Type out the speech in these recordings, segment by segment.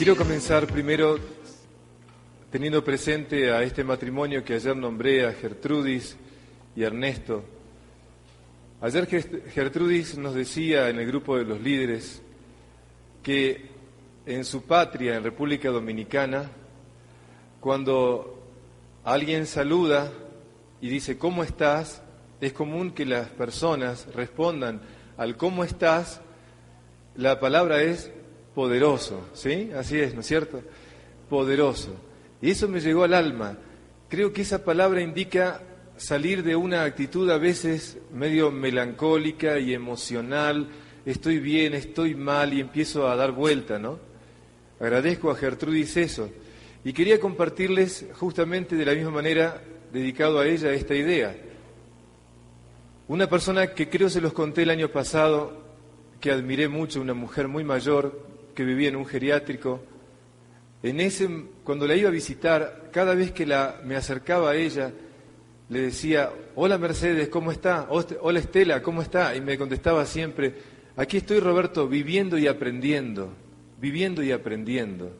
Quiero comenzar primero teniendo presente a este matrimonio que ayer nombré, a Gertrudis y Ernesto. Ayer Gertrudis nos decía en el grupo de los líderes que en su patria, en República Dominicana, cuando alguien saluda y dice ¿cómo estás? es común que las personas respondan al ¿cómo estás? La palabra es poderoso, ¿sí? Así es, ¿no es cierto? Poderoso. Y eso me llegó al alma. Creo que esa palabra indica salir de una actitud a veces medio melancólica y emocional, estoy bien, estoy mal y empiezo a dar vuelta, ¿no? Agradezco a Gertrudis eso. Y quería compartirles justamente de la misma manera, dedicado a ella, esta idea. Una persona que creo se los conté el año pasado, que admiré mucho, una mujer muy mayor, que vivía en un geriátrico, en ese, cuando la iba a visitar, cada vez que me acercaba a ella, le decía, hola Mercedes, ¿cómo está? Hola Estela, ¿cómo está? Y me contestaba siempre, aquí estoy Roberto, viviendo y aprendiendo, viviendo y aprendiendo.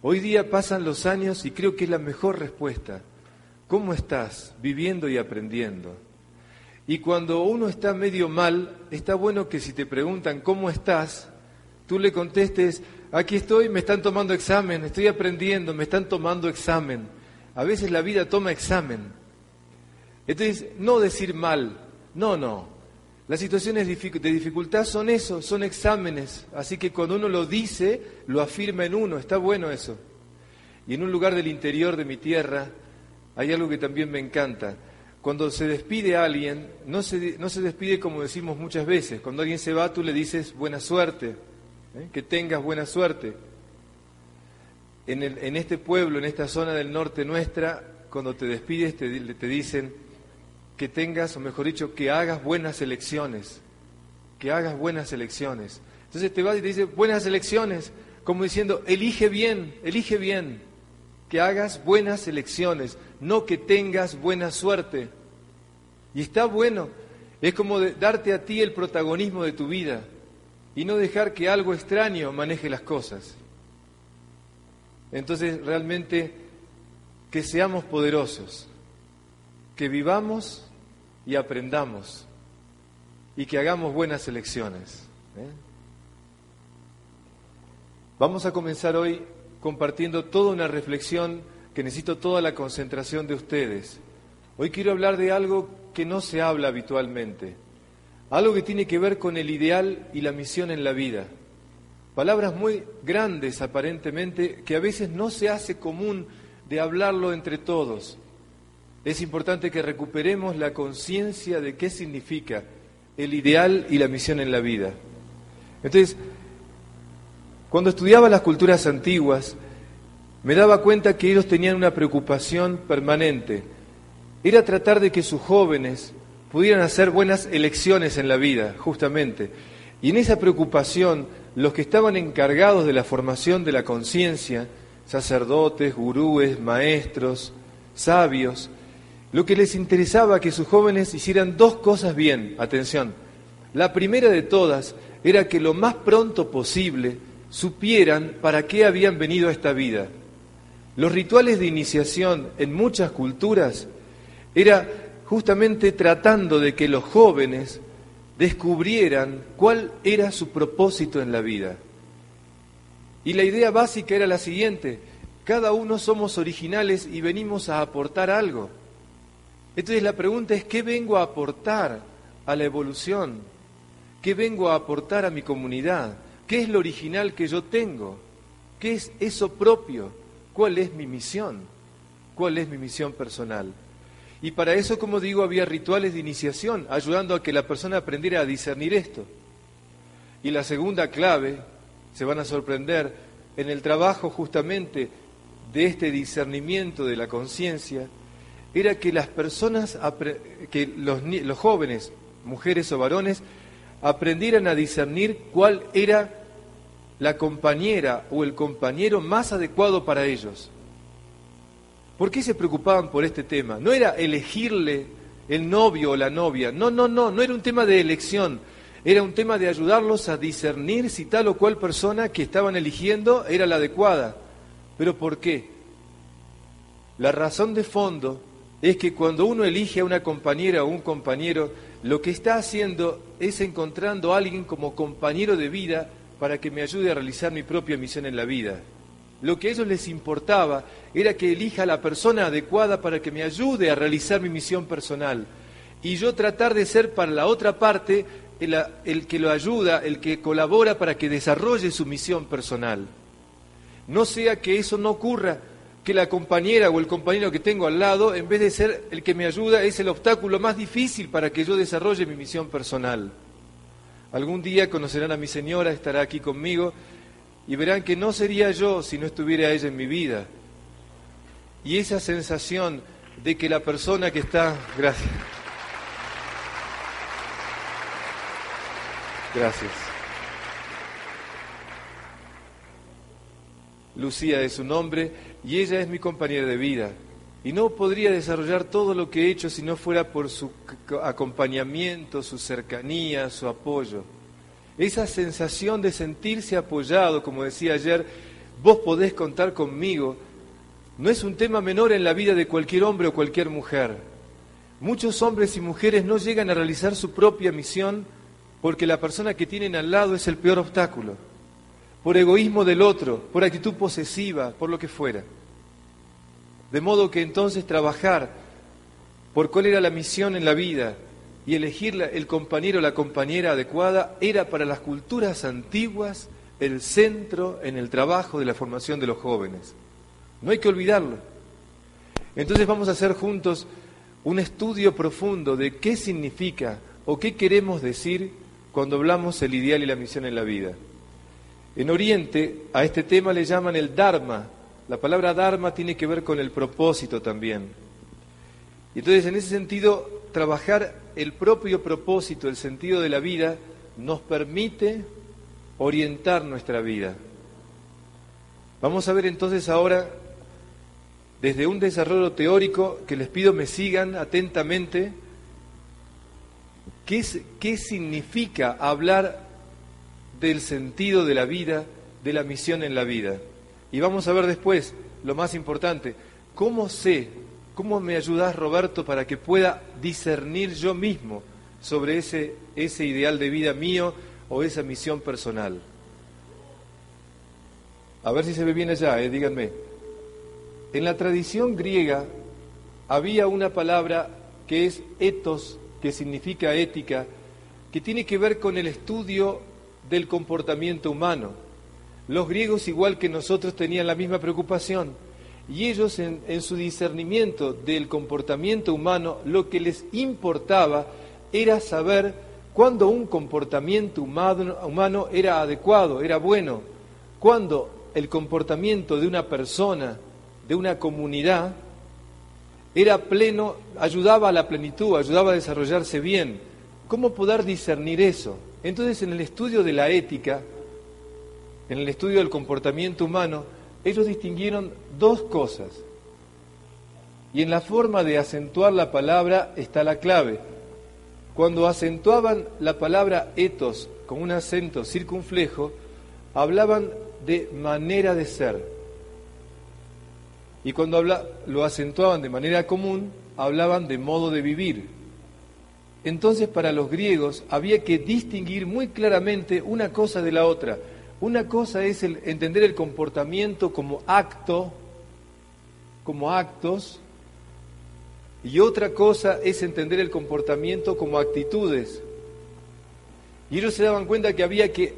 Hoy día pasan los años y creo que es la mejor respuesta. ¿Cómo estás? Viviendo y aprendiendo. Y cuando uno está medio mal, está bueno que si te preguntan cómo estás, tú le contestes, aquí estoy, me están tomando examen, estoy aprendiendo, me están tomando examen. A veces la vida toma examen. Entonces, no decir mal, no, no. Las situaciones de dificultad son eso, son exámenes. Así que cuando uno lo dice, lo afirma en uno, está bueno eso. Y en un lugar del interior de mi tierra hay algo que también me encanta. Cuando se despide alguien, no se, no se despide como decimos muchas veces. Cuando alguien se va, tú le dices buena suerte ¿eh? que tengas buena suerte. En, el, en, este pueblo, en esta zona del norte nuestra, cuando te despides te, te dicen que tengas, o mejor dicho, que hagas buenas elecciones, que hagas buenas elecciones. Entonces te vas y te dice buenas elecciones, como diciendo, elige bien, elige bien, que hagas buenas elecciones, no que tengas buena suerte. Y está bueno, es como darte a ti el protagonismo de tu vida y no dejar que algo extraño maneje las cosas. Entonces, realmente, que seamos poderosos, que vivamos y aprendamos y que hagamos buenas elecciones. ¿eh? Vamos a comenzar hoy compartiendo toda una reflexión que necesito toda la concentración de ustedes. Hoy quiero hablar de algo que no se habla habitualmente algo que tiene que ver con el ideal y la misión en la vida. Palabras muy grandes aparentemente que a veces no se hace común de hablarlo entre todos. Es importante que recuperemos la conciencia de qué significa el ideal y la misión en la vida. Entonces, cuando estudiaba las culturas antiguas, me daba cuenta que ellos tenían una preocupación permanente. Era tratar de que sus jóvenes pudieran hacer buenas elecciones en la vida, justamente. Y en esa preocupación, los que estaban encargados de la formación de la conciencia, sacerdotes, gurúes, maestros, sabios, lo que les interesaba que sus jóvenes hicieran dos cosas bien, atención. La primera de todas era que lo más pronto posible supieran para qué habían venido a esta vida. Los rituales de iniciación en muchas culturas era justamente tratando de que los jóvenes descubrieran cuál era su propósito en la vida. Y la idea básica era la siguiente, cada uno somos originales y venimos a aportar algo. Entonces la pregunta es, ¿qué vengo a aportar a la evolución? ¿Qué vengo a aportar a mi comunidad? ¿Qué es lo original que yo tengo? ¿Qué es eso propio? ¿Cuál es mi misión? ¿Cuál es mi misión personal? Y para eso, como digo, había rituales de iniciación, ayudando a que la persona aprendiera a discernir esto. Y la segunda clave, se van a sorprender, en el trabajo justamente de este discernimiento de la conciencia, era que las personas, que los, los jóvenes, mujeres o varones, aprendieran a discernir cuál era la compañera o el compañero más adecuado para ellos. ¿Por qué se preocupaban por este tema? No era elegirle el novio o la novia, no, no, no, no era un tema de elección, Era un tema de ayudarlos a discernir si tal o cual persona que estaban eligiendo era la adecuada. ¿Pero por qué? La razón de fondo es que cuando uno elige a una compañera o un compañero, lo que está haciendo es encontrando a alguien como compañero de vida para que me ayude a realizar mi propia misión en la vida. Lo que a ellos les importaba era que elija la persona adecuada para que me ayude a realizar mi misión personal. Y yo tratar de ser para la otra parte el, el que lo ayuda, el que colabora para que desarrolle su misión personal. No sea que eso no ocurra, que la compañera o el compañero que tengo al lado, en vez de ser el que me ayuda, es el obstáculo más difícil para que yo desarrolle mi misión personal. Algún día conocerán a mi señora, estará aquí conmigo, y verán que no sería yo si no estuviera ella en mi vida. Y esa sensación de que la persona que está... Gracias. Gracias. Lucía es su nombre y ella es mi compañera de vida. Y no podría desarrollar todo lo que he hecho si no fuera por su acompañamiento, su cercanía, su apoyo. Esa sensación de sentirse apoyado, como decía ayer, vos podés contar conmigo, no es un tema menor en la vida de cualquier hombre o cualquier mujer. Muchos hombres y mujeres no llegan a realizar su propia misión porque la persona que tienen al lado es el peor obstáculo por egoísmo del otro, por actitud posesiva, por lo que fuera. De modo que entonces trabajar por cuál era la misión en la vida y elegir el compañero o la compañera adecuada era para las culturas antiguas el centro en el trabajo de la formación de los jóvenes. No hay que olvidarlo. Entonces vamos a hacer juntos un estudio profundo de qué significa o qué queremos decir cuando hablamos el ideal y la misión en la vida. En Oriente a este tema le llaman el Dharma. La palabra Dharma tiene que ver con el propósito también. Y entonces, en ese sentido, trabajar el propio propósito, el sentido de la vida, nos permite orientar nuestra vida. Vamos a ver entonces ahora, desde un desarrollo teórico, que les pido me sigan atentamente, qué, qué significa hablar del sentido de la vida, de la misión en la vida. Y vamos a ver después, lo más importante, cómo sé, cómo me ayudas Roberto para que pueda discernir yo mismo sobre ese, ese ideal de vida mío o esa misión personal. A ver si se ve bien allá, eh, díganme. En la tradición griega había una palabra que es etos, que significa ética, que tiene que ver con el estudio del comportamiento humano. Los griegos, igual que nosotros, tenían la misma preocupación y ellos en, su discernimiento del comportamiento humano, lo que les importaba era saber cuándo un comportamiento humano, humano era adecuado, era bueno, cuándo el comportamiento de una persona, de una comunidad, era pleno, ayudaba a la plenitud, ayudaba a desarrollarse bien. ¿Cómo poder discernir eso? Entonces, en el estudio de la ética, en el estudio del comportamiento humano, ellos distinguieron dos cosas. Y en la forma de acentuar la palabra está la clave. Cuando acentuaban la palabra etos con un acento circunflejo, hablaban de manera de ser. Y cuando lo acentuaban de manera común, hablaban de modo de vivir. Entonces para los griegos había que distinguir muy claramente una cosa de la otra. Una cosa es el, entender el comportamiento como acto, como actos, y otra cosa es entender el comportamiento como actitudes. Y ellos se daban cuenta que había que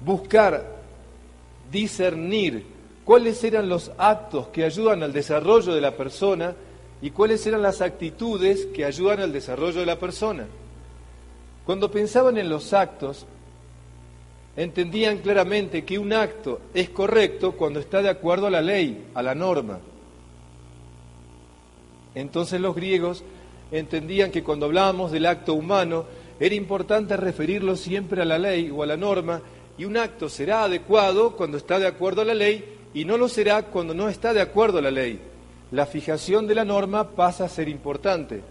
buscar, discernir cuáles eran los actos que ayudan al desarrollo de la persona y cuáles eran las actitudes que ayudan al desarrollo de la persona. Cuando pensaban en los actos, entendían claramente que un acto es correcto cuando está de acuerdo a la ley, a la norma. Entonces los griegos entendían que cuando hablábamos del acto humano era importante referirlo siempre a la ley o a la norma y un acto será adecuado cuando está de acuerdo a la ley y no lo será cuando no está de acuerdo a la ley la fijación de la norma pasa a ser importante.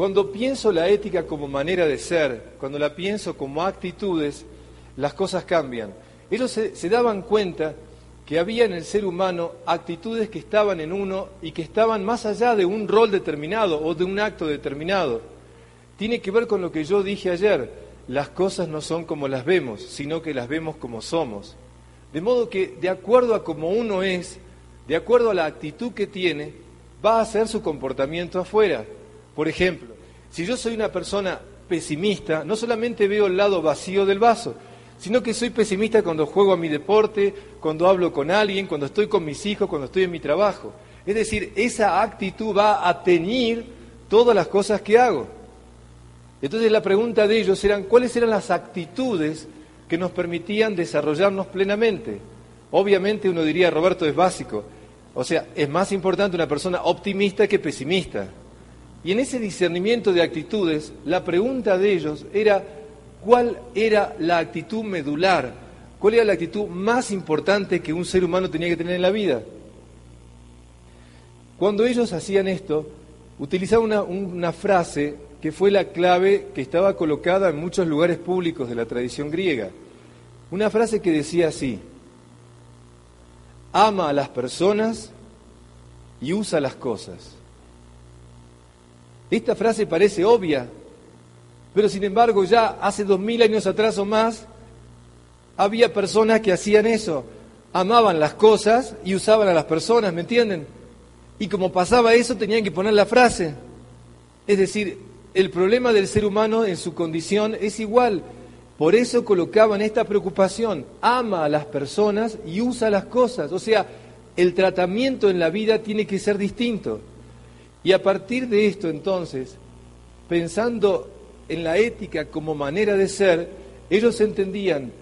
Cuando pienso la ética como manera de ser, cuando la pienso como actitudes, las cosas cambian. Ellos se, daban cuenta que había en el ser humano actitudes que estaban en uno y que estaban más allá de un rol determinado o de un acto determinado. Tiene que ver con lo que yo dije ayer, las cosas no son como las vemos, sino que las vemos como somos. De modo que de acuerdo a como uno es, de acuerdo a la actitud que tiene, va a ser su comportamiento afuera. Por ejemplo, si yo soy una persona pesimista, no solamente veo el lado vacío del vaso, sino que soy pesimista cuando juego a mi deporte, cuando hablo con alguien, cuando estoy con mis hijos, cuando estoy en mi trabajo. Es decir, esa actitud va a teñir todas las cosas que hago. Entonces la pregunta de ellos eran, ¿cuáles eran las actitudes que nos permitían desarrollarnos plenamente? Obviamente uno diría, Roberto, es básico. O sea, es más importante una persona optimista que pesimista. Y en ese discernimiento de actitudes, la pregunta de ellos era, ¿cuál era la actitud medular? ¿Cuál era la actitud más importante que un ser humano tenía que tener en la vida? Cuando ellos hacían esto, utilizaban una, una frase que fue la clave que estaba colocada en muchos lugares públicos de la tradición griega. Una frase que decía así, ama a las personas y usa las cosas. Esta frase parece obvia, pero sin embargo ya hace dos mil años atrás o más había personas que hacían eso, amaban las cosas y usaban a las personas, ¿me entienden? Y como pasaba eso tenían que poner la frase. Es decir, el problema del ser humano en su condición es igual. Por eso colocaban esta preocupación. Ama a las personas y usa las cosas. O sea, el tratamiento en la vida tiene que ser distinto. Y a partir de esto entonces, pensando en la ética como manera de ser, ellos entendían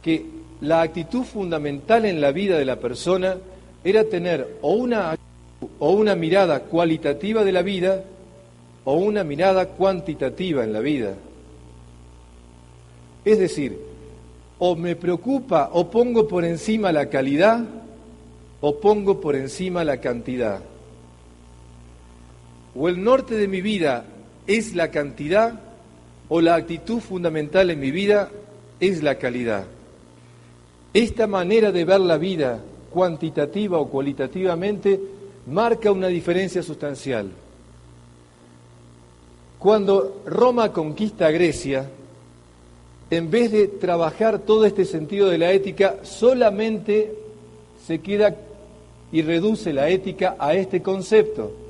que la actitud fundamental en la vida de la persona era tener o una, o una mirada cualitativa de la vida o una mirada cuantitativa en la vida. Es decir, o me preocupa o pongo por encima la calidad o pongo por encima la cantidad. O el norte de mi vida es la cantidad o la actitud fundamental en mi vida es la calidad. Esta manera de ver la vida cuantitativa o cualitativamente marca una diferencia sustancial. Cuando Roma conquista Grecia, en vez de trabajar todo este sentido de la ética, solamente se queda y reduce la ética a este concepto.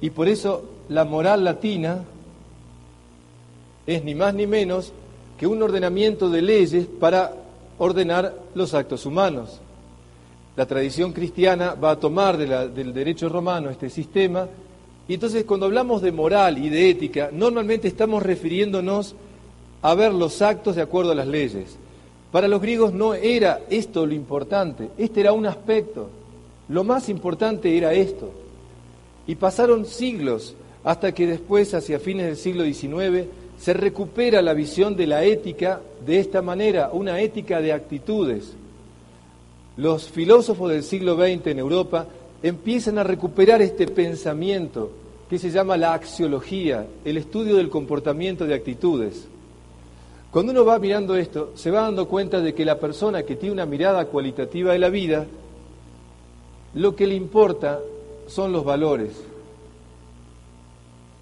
Y por eso la moral latina es ni más ni menos que un ordenamiento de leyes para ordenar los actos humanos. La tradición cristiana va a tomar del derecho romano este sistema y entonces cuando hablamos de moral y de ética, normalmente estamos refiriéndonos a ver los actos de acuerdo a las leyes. Para los griegos no era esto lo importante, este era un aspecto. Lo más importante era esto. Y pasaron siglos hasta que después, hacia fines del siglo XIX, se recupera la visión de la ética de esta manera, una ética de actitudes. Los filósofos del siglo XX en Europa empiezan a recuperar este pensamiento que se llama la axiología, el estudio del comportamiento de actitudes. Cuando uno va mirando esto, se va dando cuenta de que la persona que tiene una mirada cualitativa de la vida, lo que le importa son los valores.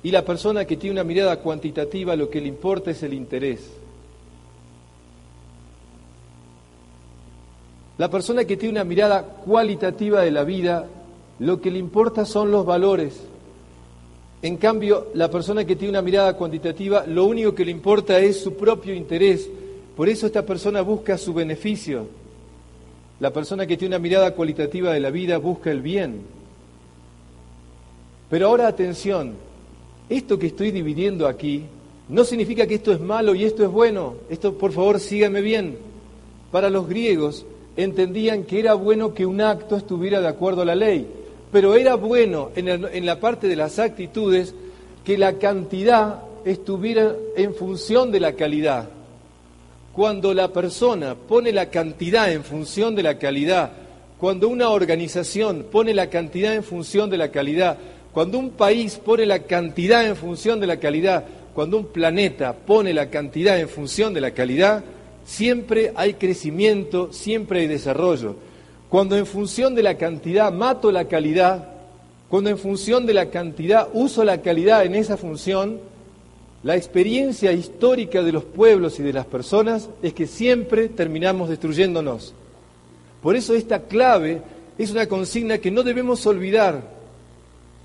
Y la persona que tiene una mirada cuantitativa, lo que le importa es el interés. La persona que tiene una mirada cualitativa de la vida lo que le importa son los valores. En cambio, la persona que tiene una mirada cuantitativa, lo único que le importa es su propio interés. Por eso esta persona busca su beneficio. La persona que tiene una mirada cualitativa de la vida busca el bien. Pero ahora atención, esto que estoy dividiendo aquí no significa que esto es malo y esto es bueno. Esto, por favor, sígame bien. Para los griegos entendían que era bueno que un acto estuviera de acuerdo a la ley pero era bueno en, la parte de las actitudes que la cantidad estuviera en función de la calidad. Cuando la persona pone la cantidad en función de la calidad, cuando una organización pone la cantidad en función de la calidad, Cuando un país pone la cantidad en función de la calidad, cuando un planeta pone la cantidad en función de la calidad, siempre hay crecimiento, siempre hay desarrollo. Cuando en función de la cantidad mato la calidad, cuando en función de la cantidad uso la calidad en esa función, la experiencia histórica de los pueblos y de las personas es que siempre terminamos destruyéndonos. Por eso esta clave es una consigna que no debemos olvidar.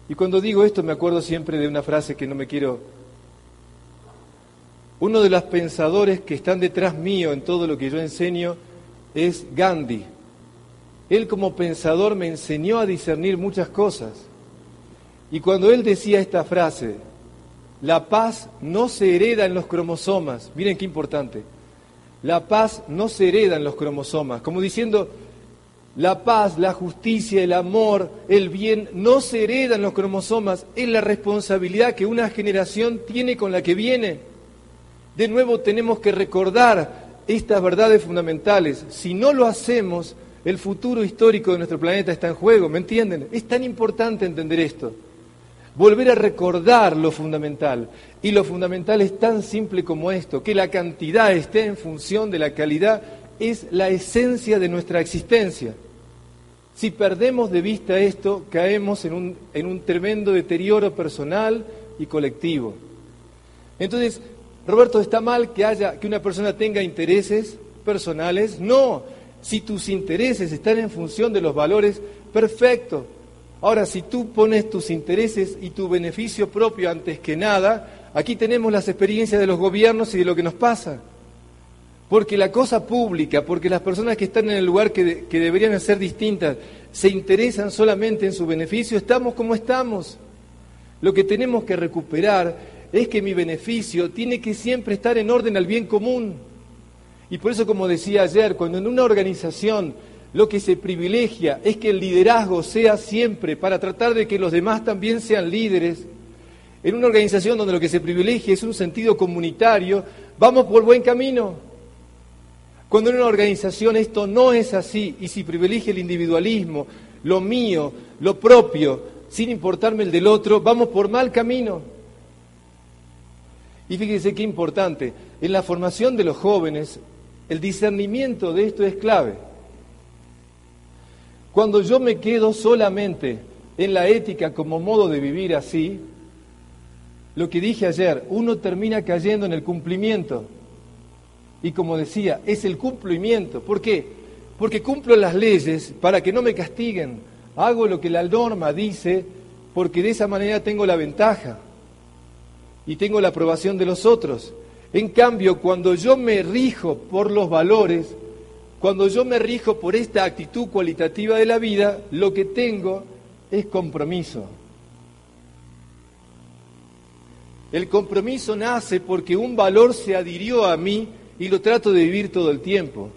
Y cuando digo esto me acuerdo siempre de una frase que no me quiero... Uno de los pensadores que están detrás mío en todo lo que yo enseño es Gandhi. Él como pensador me enseñó a discernir muchas cosas. Y cuando él decía esta frase, la paz no se hereda en los cromosomas, miren qué importante, la paz no se hereda en los cromosomas, como diciendo, la paz, la justicia, el amor, el bien no se hereda en los cromosomas, es la responsabilidad que una generación tiene con la que viene. De nuevo tenemos que recordar estas verdades fundamentales. Si no lo hacemos, el futuro histórico de nuestro planeta está en juego, ¿me entienden? Es tan importante entender esto. Volver a recordar lo fundamental. Y lo fundamental es tan simple como esto, que la cantidad esté en función de la calidad, es la esencia de nuestra existencia. Si perdemos de vista esto, caemos en un, en un tremendo deterioro personal y colectivo. Entonces, Roberto, ¿está mal que haya que una persona tenga intereses personales? No. Si tus intereses están en función de los valores, perfecto. Ahora, si tú pones tus intereses y tu beneficio propio antes que nada, aquí tenemos las experiencias de los gobiernos y de lo que nos pasa. Porque la cosa pública, porque las personas que están en el lugar que, deberían ser distintas, se interesan solamente en su beneficio, estamos como estamos. Lo que tenemos que recuperar es que mi beneficio tiene que siempre estar en orden al bien común. Y por eso, como decía ayer, cuando en una organización lo que se privilegia es que el liderazgo sea siempre para tratar de que los demás también sean líderes, en una organización donde lo que se privilegia es un sentido comunitario, vamos por buen camino. Cuando en una organización esto no es así y si privilegia el individualismo, lo mío, lo propio, sin importarme el del otro, vamos por mal camino. Y fíjense qué importante, en la formación de los jóvenes, el discernimiento de esto es clave. Cuando yo me quedo solamente en la ética como modo de vivir así, lo que dije ayer, uno termina cayendo en el cumplimiento. Y como decía, es el cumplimiento. ¿Por qué? Porque cumplo las leyes para que no me castiguen. Hago lo que la norma dice porque de esa manera tengo la ventaja y tengo la aprobación de los otros. En cambio, cuando yo me rijo por los valores, cuando yo me rijo por esta actitud cualitativa de la vida, lo que tengo es compromiso. El compromiso nace porque un valor se adhirió a mí y lo trato de vivir todo el tiempo.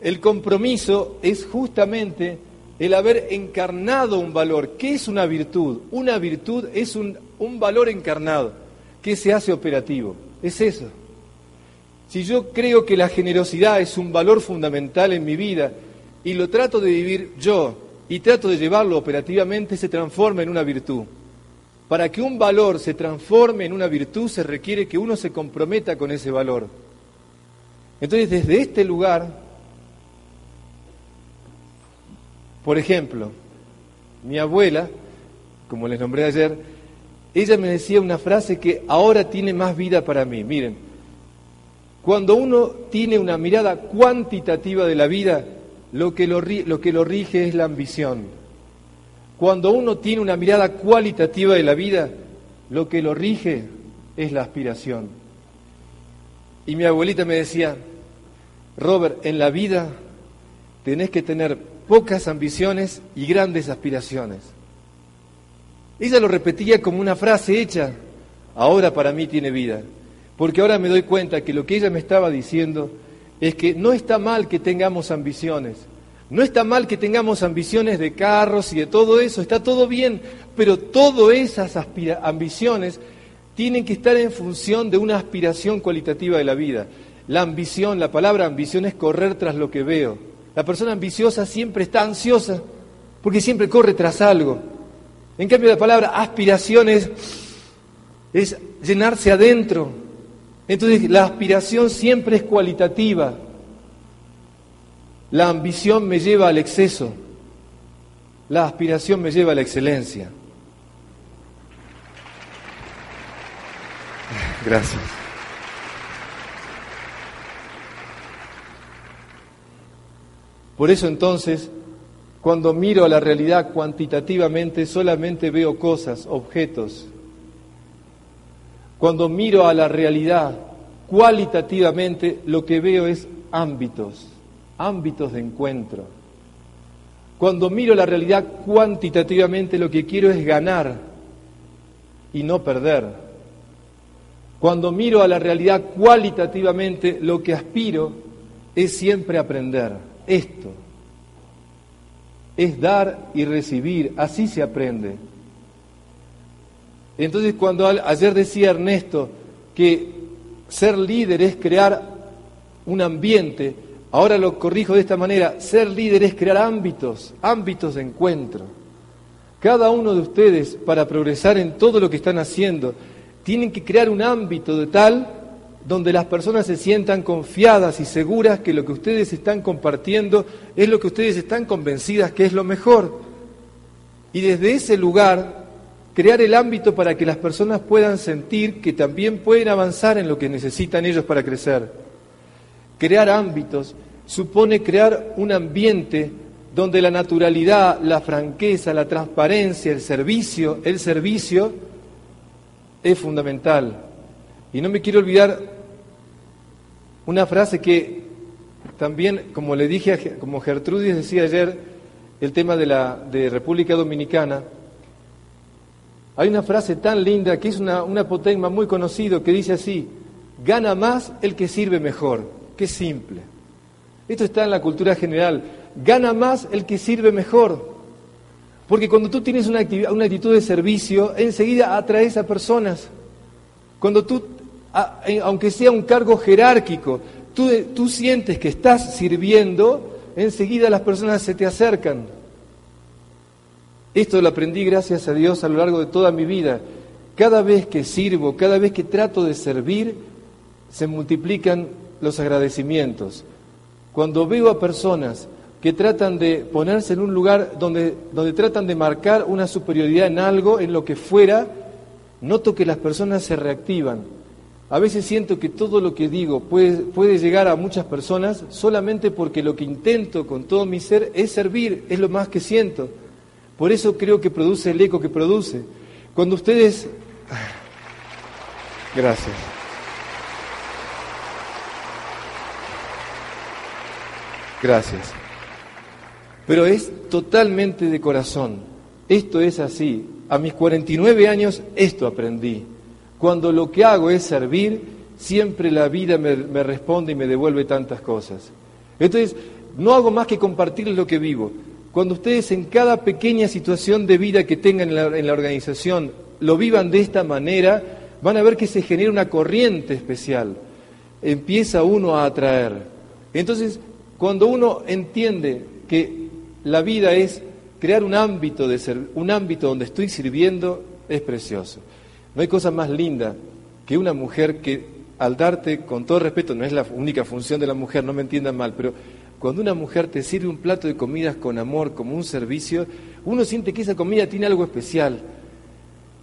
El compromiso es justamente el haber encarnado un valor. ¿Qué es una virtud? Una virtud es un, un valor encarnado que se hace operativo. Es eso. Si yo creo que la generosidad es un valor fundamental en mi vida y lo trato de vivir yo y trato de llevarlo operativamente, se transforma en una virtud. Para que un valor se transforme en una virtud se requiere que uno se comprometa con ese valor. Entonces, desde este lugar, por ejemplo, mi abuela, como les nombré ayer, ella me decía una frase que ahora tiene más vida para mí. Miren, cuando uno tiene una mirada cuantitativa de la vida, lo que lo, lo que lo rige es la ambición. Cuando uno tiene una mirada cualitativa de la vida, lo que lo rige es la aspiración. Y mi abuelita me decía, Robert, en la vida tenés que tener pocas ambiciones y grandes aspiraciones. Ella lo repetía como una frase hecha, ahora para mí tiene vida, porque ahora me doy cuenta que lo que ella me estaba diciendo es que no está mal que tengamos ambiciones, no está mal que tengamos ambiciones de carros y de todo eso, está todo bien, pero todas esas ambiciones tienen que estar en función de una aspiración cualitativa de la vida. La ambición, la palabra ambición es correr tras lo que veo. La persona ambiciosa siempre está ansiosa porque siempre corre tras algo. En cambio, la palabra aspiración es, es llenarse adentro. Entonces, la aspiración siempre es cualitativa. La ambición me lleva al exceso. La aspiración me lleva a la excelencia. Gracias. Por eso entonces, cuando miro a la realidad cuantitativamente, solamente veo cosas, objetos. Cuando miro a la realidad cualitativamente, lo que veo es ámbitos, ámbitos de encuentro. Cuando miro la realidad cuantitativamente, lo que quiero es ganar y no perder. Cuando miro a la realidad cualitativamente, lo que aspiro es siempre aprender esto. Es dar y recibir, así se aprende. Entonces cuando ayer decía Ernesto que ser líder es crear un ambiente, ahora lo corrijo de esta manera, ser líder es crear ámbitos, ámbitos de encuentro. Cada uno de ustedes, para progresar en todo lo que están haciendo, tienen que crear un ámbito de tal donde las personas se sientan confiadas y seguras que lo que ustedes están compartiendo es lo que ustedes están convencidas que es lo mejor. Y desde ese lugar, crear el ámbito para que las personas puedan sentir que también pueden avanzar en lo que necesitan ellos para crecer. Crear ámbitos supone crear un ambiente donde la naturalidad, la franqueza, la transparencia, el servicio, el servicio es fundamental. Y no me quiero olvidar una frase que también, como le dije, como Gertrudis decía ayer, el tema de la de República Dominicana, hay una frase tan linda que es una, una muy conocido que dice así, gana más el que sirve mejor. Qué simple. Esto está en la cultura general. Gana más el que sirve mejor. Porque cuando tú tienes una, una actitud de servicio, enseguida atraes a personas. Cuando tú aunque sea un cargo jerárquico, tú, tú sientes que estás sirviendo, enseguida las personas se te acercan. Esto lo aprendí gracias a Dios a lo largo de toda mi vida. Cada vez que sirvo, cada vez que trato de servir, se multiplican los agradecimientos. Cuando veo a personas que tratan de ponerse en un lugar donde, donde tratan de marcar una superioridad en algo, en lo que fuera, noto que las personas se reactivan, a veces siento que todo lo que digo puede, puede, llegar a muchas personas solamente porque lo que intento con todo mi ser es servir, es lo más que siento. Por eso creo que produce el eco que produce. Cuando ustedes... Gracias. Gracias. Pero es totalmente de corazón. Esto es así. A mis 49 años esto aprendí. Cuando lo que hago es servir, siempre la vida me, responde y me devuelve tantas cosas. Entonces, no hago más que compartirles lo que vivo. Cuando ustedes en cada pequeña situación de vida que tengan en la, en la organización lo vivan de esta manera, van a ver que se genera una corriente especial. Empieza uno a atraer. Entonces, cuando uno entiende que la vida es crear un ámbito de ser, un ámbito donde estoy sirviendo, es precioso. No hay cosa más linda que una mujer que al darte, con todo respeto, no es la única función de la mujer, no me entiendan mal, pero cuando una mujer te sirve un plato de comidas con amor, como un servicio, uno siente que esa comida tiene algo especial.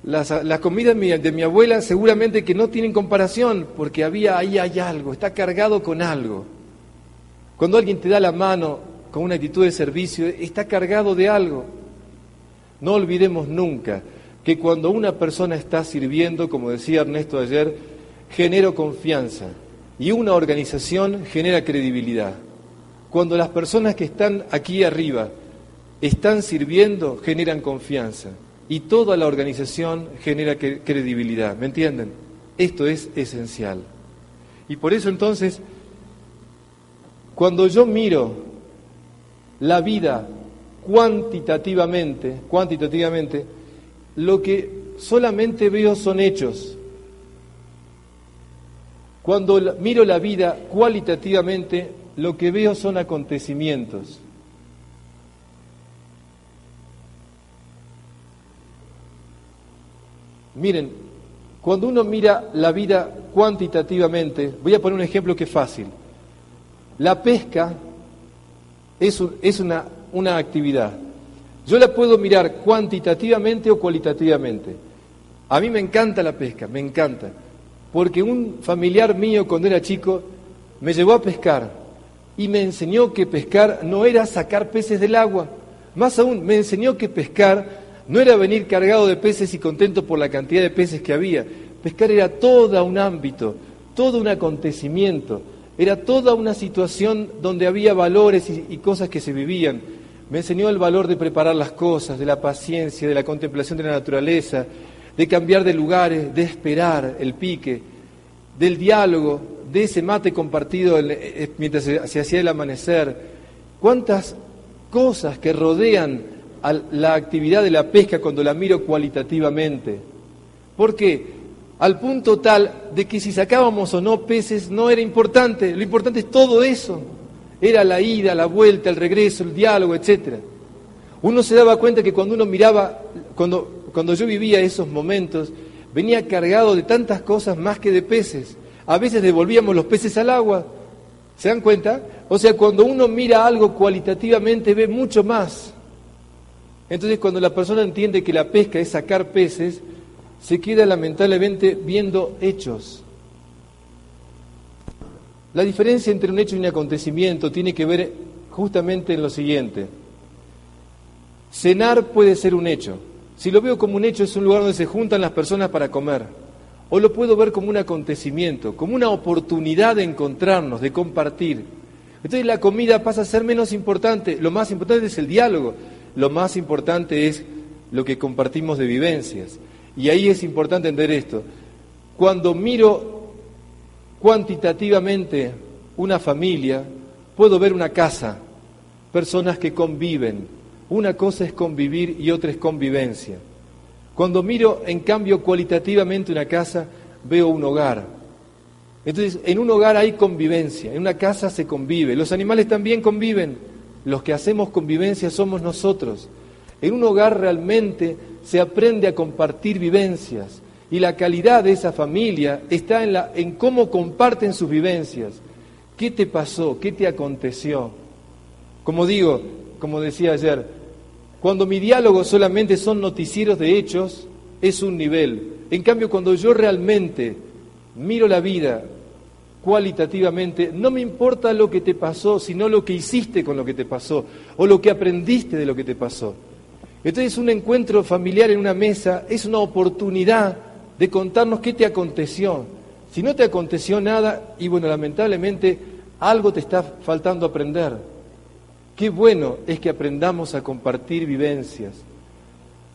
Las, comidas de mi abuela seguramente que no tienen comparación, porque había ahí hay algo, está cargado con algo. Cuando alguien te da la mano con una actitud de servicio, está cargado de algo. No olvidemos nunca que cuando una persona está sirviendo, como decía Ernesto ayer, genera confianza y una organización genera credibilidad. Cuando las personas que están aquí arriba están sirviendo, generan confianza y toda la organización genera credibilidad. ¿Me entienden? Esto es esencial. Y por eso entonces, cuando yo miro la vida cuantitativamente, cuantitativamente, lo que solamente veo son hechos. Cuando miro la vida cualitativamente, lo que veo son acontecimientos. Miren, cuando uno mira la vida cuantitativamente, voy a poner un ejemplo que es fácil. La pesca es, una actividad. Yo la puedo mirar cuantitativamente o cualitativamente. A mí me encanta la pesca, me encanta. Porque un familiar mío cuando era chico me llevó a pescar y me enseñó que pescar no era sacar peces del agua. Más aún, me enseñó que pescar no era venir cargado de peces y contento por la cantidad de peces que había. Pescar era todo un ámbito, todo un acontecimiento, era toda una situación donde había valores y, y cosas que se vivían. Me enseñó el valor de preparar las cosas, de la paciencia, de la contemplación de la naturaleza, de cambiar de lugares, de esperar el pique, del diálogo, de ese mate compartido eh, mientras se hacía el amanecer. Cuántas cosas que rodean a la actividad de la pesca cuando la miro cualitativamente. ¿Por qué? Al punto tal de que si sacábamos o no peces no era importante, lo importante es todo eso. Era la ida, la vuelta, el regreso, el diálogo, etc. Uno se daba cuenta que cuando uno miraba, cuando, cuando yo vivía esos momentos, venía cargado de tantas cosas más que de peces. A veces devolvíamos los peces al agua. ¿Se dan cuenta? O sea, cuando uno mira algo cualitativamente ve mucho más. Entonces, cuando la persona entiende que la pesca es sacar peces, se queda lamentablemente viendo hechos. La diferencia entre un hecho y un acontecimiento tiene que ver justamente en lo siguiente. Cenar puede ser un hecho. Si lo veo como un hecho es un lugar donde se juntan las personas para comer. O lo puedo ver como un acontecimiento, como una oportunidad de encontrarnos, de compartir. Entonces la comida pasa a ser menos importante. Lo más importante es el diálogo. Lo más importante es lo que compartimos de vivencias. Y ahí es importante entender esto. Cuando miro cuantitativamente una familia, puedo ver una casa, personas que conviven. Una cosa es convivir y otra es convivencia. Cuando miro, en cambio, cualitativamente una casa, veo un hogar. Entonces, en un hogar hay convivencia, en una casa se convive. Los animales también conviven. Los que hacemos convivencia somos nosotros. En un hogar realmente se aprende a compartir vivencias, y la calidad de esa familia está en, la, en cómo comparten sus vivencias. ¿Qué te pasó? ¿Qué te aconteció? Como digo, como decía ayer, cuando mi diálogo solamente son noticieros de hechos, es un nivel. En cambio, cuando yo realmente miro la vida cualitativamente, no me importa lo que te pasó, sino lo que hiciste con lo que te pasó o lo que aprendiste de lo que te pasó. Entonces un encuentro familiar en una mesa es una oportunidad de contarnos qué te aconteció. Si no te aconteció nada, y bueno, lamentablemente algo te está faltando aprender. Qué bueno es que aprendamos a compartir vivencias,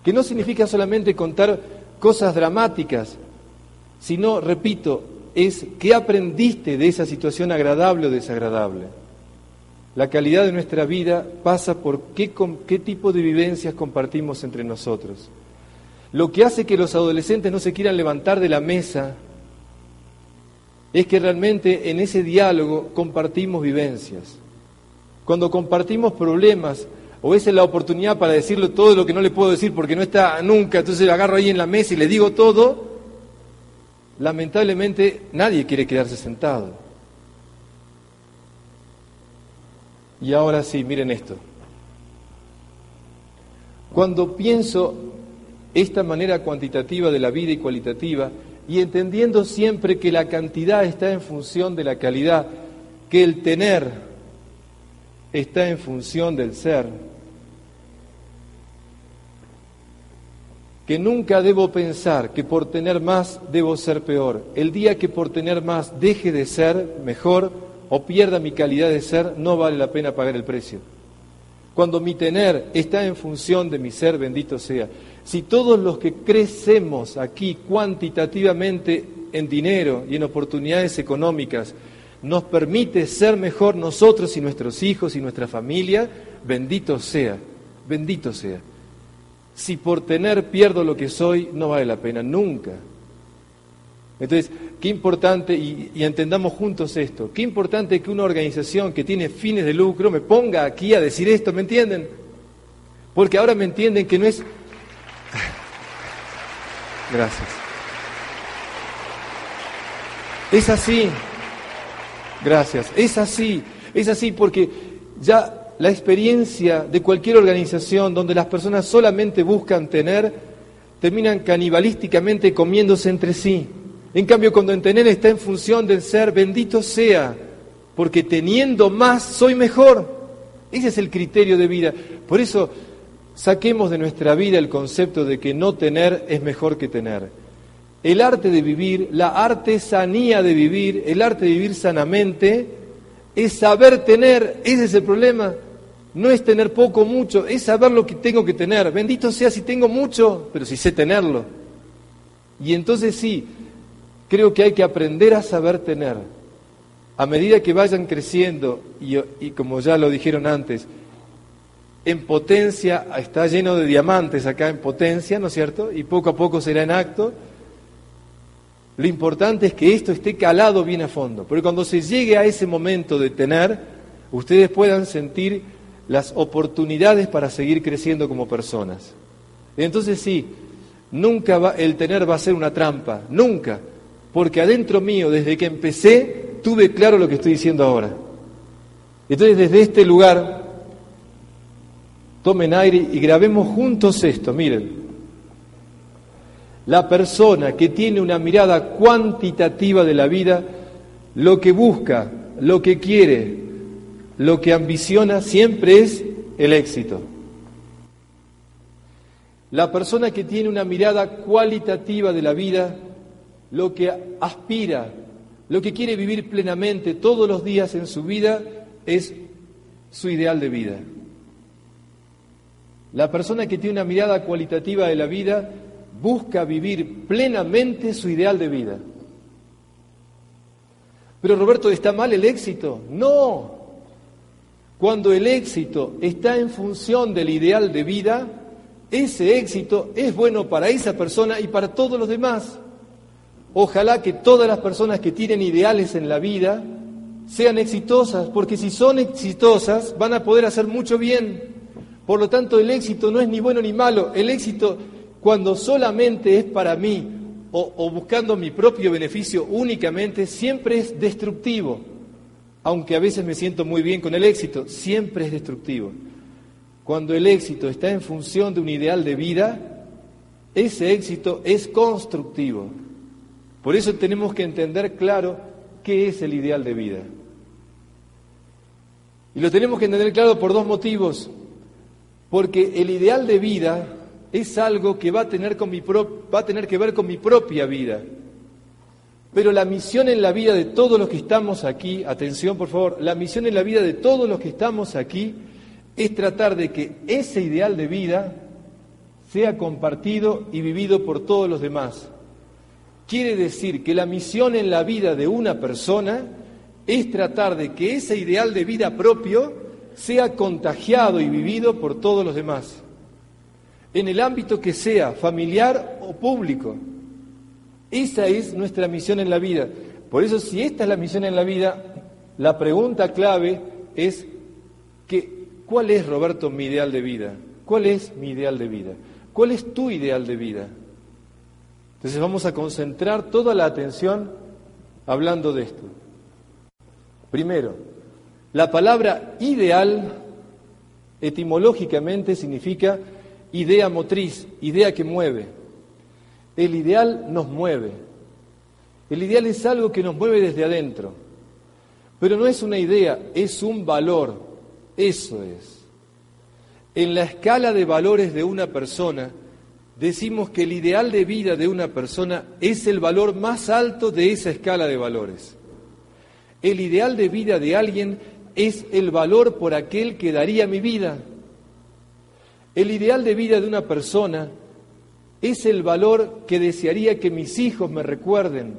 que no significa solamente contar cosas dramáticas, sino, repito, es qué aprendiste de esa situación agradable o desagradable. La calidad de nuestra vida pasa por qué, qué tipo de vivencias compartimos entre nosotros. Lo que hace que los adolescentes no se quieran levantar de la mesa es que realmente en ese diálogo compartimos vivencias. Cuando compartimos problemas, o esa es la oportunidad para decirle todo lo que no le puedo decir porque no está nunca, entonces lo agarro ahí en la mesa y le digo todo, lamentablemente nadie quiere quedarse sentado. Y ahora sí, miren esto. Cuando pienso esta manera cuantitativa de la vida y cualitativa, y entendiendo siempre que la cantidad está en función de la calidad, que el tener está en función del ser, que nunca debo pensar que por tener más debo ser peor. El día que por tener más deje de ser mejor o pierda mi calidad de ser, no vale la pena pagar el precio. Cuando mi tener está en función de mi ser, bendito sea. Si todos los que crecemos aquí cuantitativamente en dinero y en oportunidades económicas nos permite ser mejor nosotros y nuestros hijos y nuestra familia, bendito sea, bendito sea. Si por tener pierdo lo que soy, no vale la pena, nunca. Entonces, qué importante, y, y, entendamos juntos esto, qué importante que una organización que tiene fines de lucro me ponga aquí a decir esto, ¿me entienden? Porque ahora me entienden que no es Gracias. Es así. Gracias. Es así. Es así porque ya la experiencia de cualquier organización donde las personas solamente buscan tener, terminan canibalísticamente comiéndose entre sí. En cambio, cuando en tener está en función del ser, bendito sea, porque teniendo más soy mejor. Ese es el criterio de vida. Por eso saquemos de nuestra vida el concepto de que no tener es mejor que tener. El arte de vivir, la artesanía de vivir, el arte de vivir sanamente, es saber tener, ese es el problema. No es tener poco o mucho, es saber lo que tengo que tener. Bendito sea si tengo mucho, pero si sé tenerlo. Y entonces sí, creo que hay que aprender a saber tener. A medida que vayan creciendo, y, y como ya lo dijeron antes, en potencia, está lleno de diamantes acá en potencia, ¿no es cierto? Y poco a poco será en acto. Lo importante es que esto esté calado bien a fondo, porque cuando se llegue a ese momento de tener, ustedes puedan sentir las oportunidades para seguir creciendo como personas. Entonces sí, nunca va, el tener va a ser una trampa, nunca, porque adentro mío, desde que empecé, tuve claro lo que estoy diciendo ahora. Entonces desde este lugar, tomen aire y grabemos juntos esto, miren. La persona que tiene una mirada cuantitativa de la vida, lo que busca, lo que quiere, lo que ambiciona siempre es el éxito. La persona que tiene una mirada cualitativa de la vida, lo que aspira, lo que quiere vivir plenamente todos los días en su vida, es su ideal de vida. La persona que tiene una mirada cualitativa de la vida busca vivir plenamente su ideal de vida. Pero Roberto, ¿está mal el éxito? No. Cuando el éxito está en función del ideal de vida, ese éxito es bueno para esa persona y para todos los demás. Ojalá que todas las personas que tienen ideales en la vida sean exitosas, porque si son exitosas van a poder hacer mucho bien. Por lo tanto, el éxito no es ni bueno ni malo. El éxito, cuando solamente es para mí o, buscando mi propio beneficio únicamente, siempre es destructivo aunque a veces me siento muy bien con el éxito, siempre es destructivo. Cuando el éxito está en función de un ideal de vida, ese éxito es constructivo. Por eso tenemos que entender claro qué es el ideal de vida. Y lo tenemos que entender claro por dos motivos. Porque el ideal de vida es algo que va a tener, con mi va a tener que ver con mi propia vida. Pero la misión en la vida de todos los que estamos aquí, atención por favor, la misión en la vida de todos los que estamos aquí es tratar de que ese ideal de vida sea compartido y vivido por todos los demás. Quiere decir que la misión en la vida de una persona es tratar de que ese ideal de vida propio sea contagiado y vivido por todos los demás, en el ámbito que sea, familiar o público. Esa es nuestra misión en la vida. Por eso, si esta es la misión en la vida, la pregunta clave es que, ¿cuál es, Roberto, mi ideal de vida? ¿Cuál es mi ideal de vida? ¿Cuál es tu ideal de vida? Entonces vamos a concentrar toda la atención hablando de esto. Primero, la palabra ideal etimológicamente significa idea motriz, idea que mueve. El ideal nos mueve. El ideal es algo que nos mueve desde adentro. Pero no es una idea, es un valor. Eso es. En la escala de valores de una persona, decimos que el ideal de vida de una persona es el valor más alto de esa escala de valores. El ideal de vida de alguien es el valor por aquel que daría mi vida. El ideal de vida de una persona es el valor que desearía que mis hijos me recuerden.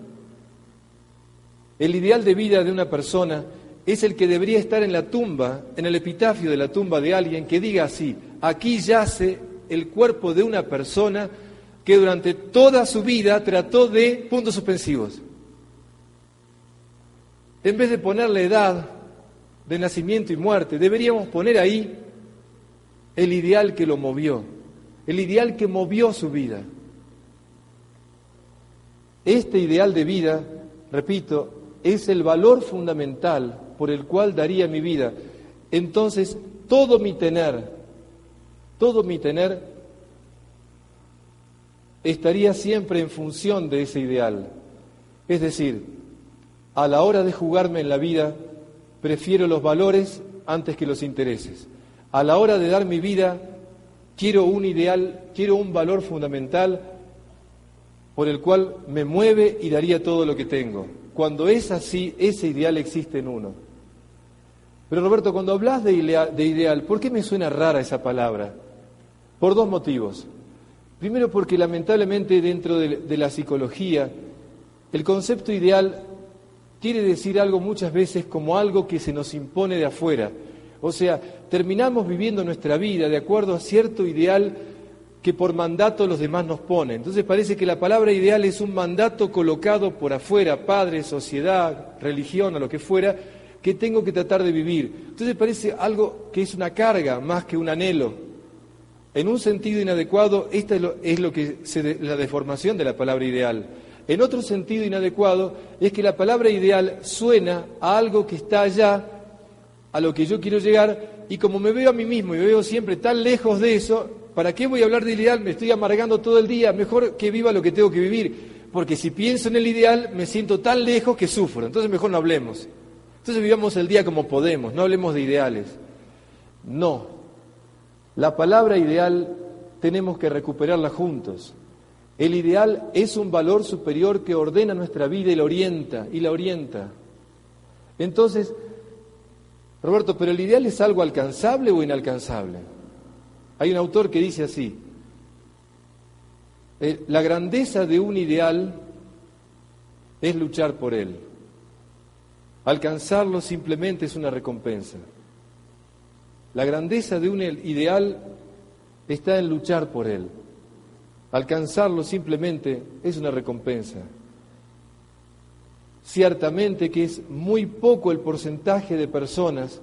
El ideal de vida de una persona es el que debería estar en la tumba, en el epitafio de la tumba de alguien que diga así, aquí yace el cuerpo de una persona que durante toda su vida trató de puntos suspensivos. En vez de ponerle edad de nacimiento y muerte, deberíamos poner ahí el ideal que lo movió el ideal que movió su vida. Este ideal de vida, repito, es el valor fundamental por el cual daría mi vida. Entonces, todo mi tener, todo mi tener estaría siempre en función de ese ideal. Es decir, a la hora de jugarme en la vida, prefiero los valores antes que los intereses. A la hora de dar mi vida, quiero un ideal, quiero un valor fundamental por el cual me mueve y daría todo lo que tengo. Cuando es así, ese ideal existe en uno. Pero Roberto, cuando hablas de ideal, ¿por qué me suena rara esa palabra? Por dos motivos. Primero porque lamentablemente dentro de, la psicología el concepto ideal quiere decir algo muchas veces como algo que se nos impone de afuera. O sea, terminamos viviendo nuestra vida de acuerdo a cierto ideal que por mandato los demás nos ponen. Entonces parece que la palabra ideal es un mandato colocado por afuera, padre, sociedad, religión o lo que fuera, que tengo que tratar de vivir. Entonces parece algo que es una carga más que un anhelo. En un sentido inadecuado, esta es lo, que se la deformación de la palabra ideal. En otro sentido inadecuado es que la palabra ideal suena a algo que está allá, a lo que yo quiero llegar, y como me veo a mí mismo y me veo siempre tan lejos de eso, ¿para qué voy a hablar de ideal? Me estoy amargando todo el día, mejor que viva lo que tengo que vivir, porque si pienso en el ideal me siento tan lejos que sufro, entonces mejor no hablemos. Entonces vivamos el día como podemos, no hablemos de ideales. No, la palabra ideal tenemos que recuperarla juntos. El ideal es un valor superior que ordena nuestra vida y la orienta, y la orienta. Entonces, Roberto, ¿pero el ideal es algo alcanzable o inalcanzable? Hay un autor que dice así, eh, la grandeza de un ideal es luchar por él. Alcanzarlo simplemente es una recompensa. La grandeza de un ideal está en luchar por él. Alcanzarlo simplemente es una recompensa. Ciertamente que es muy poco el porcentaje de personas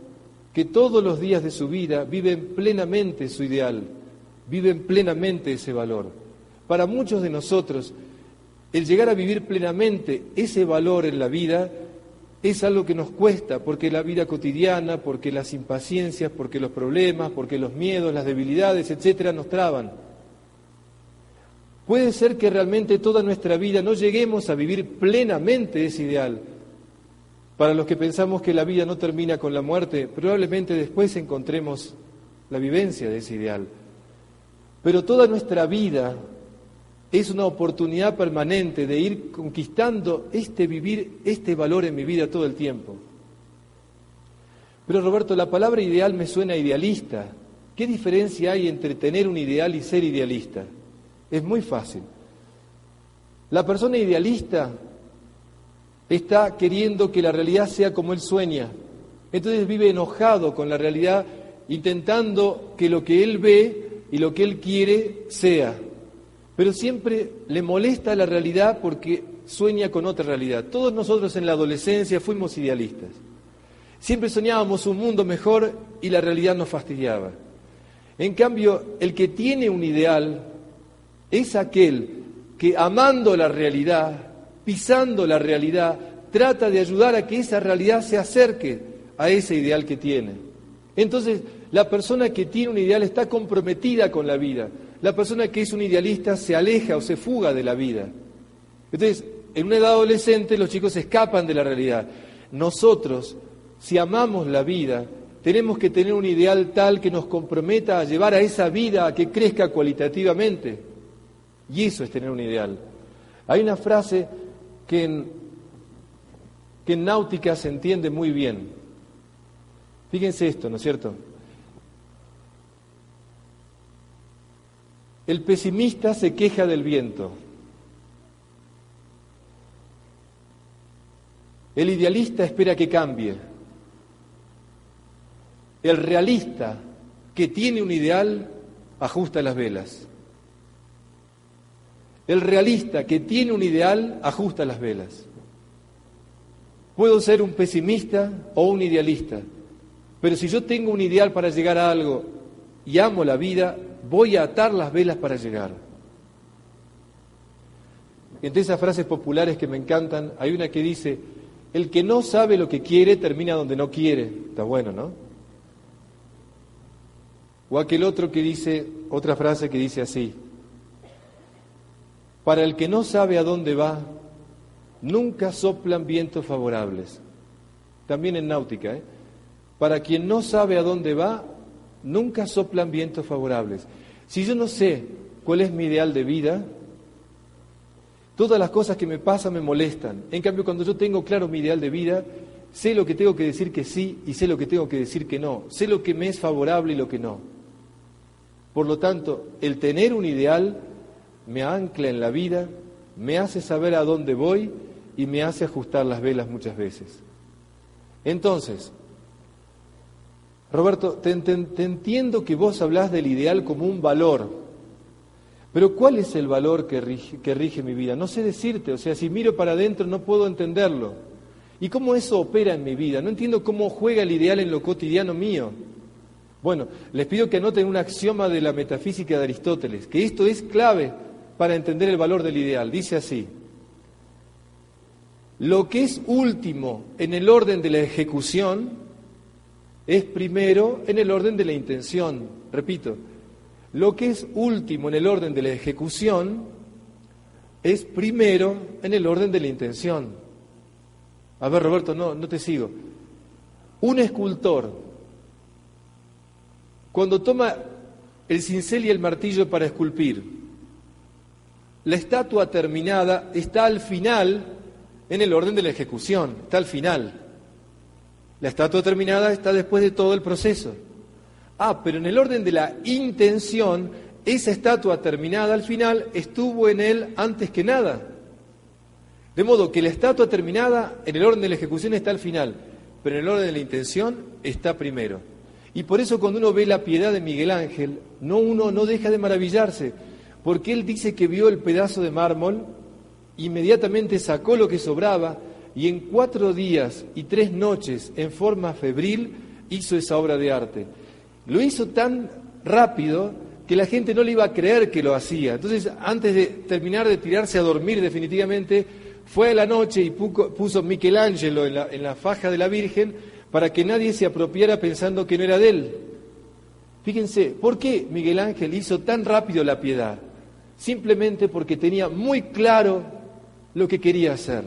que todos los días de su vida viven plenamente su ideal, viven plenamente ese valor. Para muchos de nosotros, el llegar a vivir plenamente ese valor en la vida es algo que nos cuesta, porque la vida cotidiana, porque las impaciencias, porque los problemas, porque los miedos, las debilidades, etcétera, nos traban. Puede ser que realmente toda nuestra vida no lleguemos a vivir plenamente ese ideal. Para los que pensamos que la vida no termina con la muerte, probablemente después encontremos la vivencia de ese ideal. Pero toda nuestra vida es una oportunidad permanente de ir conquistando este vivir, este valor en mi vida todo el tiempo. Pero Roberto, la palabra ideal me suena idealista. ¿Qué diferencia hay entre tener un ideal y ser idealista? Es muy fácil. La persona idealista está queriendo que la realidad sea como él sueña. Entonces vive enojado con la realidad, intentando que lo que él ve y lo que él quiere sea pero siempre le molesta la realidad porque sueña con otra realidad. Todos nosotros en la adolescencia fuimos idealistas. Siempre soñábamos un mundo mejor y la realidad nos fastidiaba. En cambio, el que tiene un ideal es aquel que amando la realidad, pisando la realidad, trata de ayudar a que esa realidad se acerque a ese ideal que tiene. Entonces, la persona que tiene un ideal está comprometida con la vida, la persona que es un idealista se aleja o se fuga de la vida. Entonces, en una edad adolescente los chicos escapan de la realidad. Nosotros, si amamos la vida, tenemos que tener un ideal tal que nos comprometa a llevar a esa vida a que crezca cualitativamente. Y eso es tener un ideal. Hay una frase que en, náutica se entiende muy bien. Fíjense esto, ¿no es cierto? El pesimista se queja del viento. El idealista espera que cambie. El realista que tiene un ideal ajusta las velas. El realista que tiene un ideal ajusta las velas. Puedo ser un pesimista o un idealista, pero si yo tengo un ideal para llegar a algo y amo la vida, voy a atar las velas para llegar. entre esas frases populares que me encantan, hay una que dice, el que no sabe lo que quiere termina donde no quiere. Está bueno, ¿no? O aquel otro que dice, otra frase que dice así, para el que no sabe a dónde va, nunca soplan vientos favorables. También en náutica, ¿eh? Para quien no sabe a dónde va, nunca soplan vientos favorables. Si yo no sé cuál es mi ideal de vida, todas las cosas que me pasan me molestan. En cambio, cuando yo tengo claro mi ideal de vida, sé lo que tengo que decir que sí y sé lo que tengo que decir que no. Sé lo que me es favorable y lo que no. Por lo tanto, el tener un ideal me ancla en la vida, me hace saber a dónde voy y me hace ajustar las velas muchas veces. Entonces, Roberto, te, entiendo que vos hablás del ideal como un valor, pero ¿cuál es el valor que rige, que rige mi vida? No sé decirte, o sea, si miro para adentro no puedo entenderlo. ¿Y cómo eso opera en mi vida? No entiendo cómo juega el ideal en lo cotidiano mío. Bueno, les pido que anoten un axioma de la metafísica de Aristóteles, que esto es clave para entender el valor del ideal. Dice así, lo que es último en el orden de la ejecución es primero en el orden de la intención. Repito, lo que es último en el orden de la ejecución es primero en el orden de la intención. A ver, Roberto, no, no te sigo. Un escultor, cuando toma el cincel y el martillo para esculpir, la estatua terminada está al final en el orden de la ejecución, está al final. La estatua terminada está después de todo el proceso. Ah, pero en el orden de la intención, esa estatua terminada al final estuvo en él antes que nada. De modo que la estatua terminada en el orden de la ejecución está al final, pero en el orden de la intención está primero. Y por eso cuando uno ve la piedad de Miguel Ángel, no uno no deja de maravillarse, porque él dice que vio el pedazo de mármol, inmediatamente sacó lo que sobraba y en cuatro días y tres noches, en forma febril, hizo esa obra de arte. Lo hizo tan rápido que la gente no le iba a creer que lo hacía. Entonces, antes de terminar de tirarse a dormir definitivamente, fue a la noche y puso Michelangelo en la, en la faja de la Virgen para que nadie se apropiara pensando que no era de él. Fíjense, ¿por qué Miguel Ángel hizo tan rápido la piedad? Simplemente porque tenía muy claro lo que quería hacer.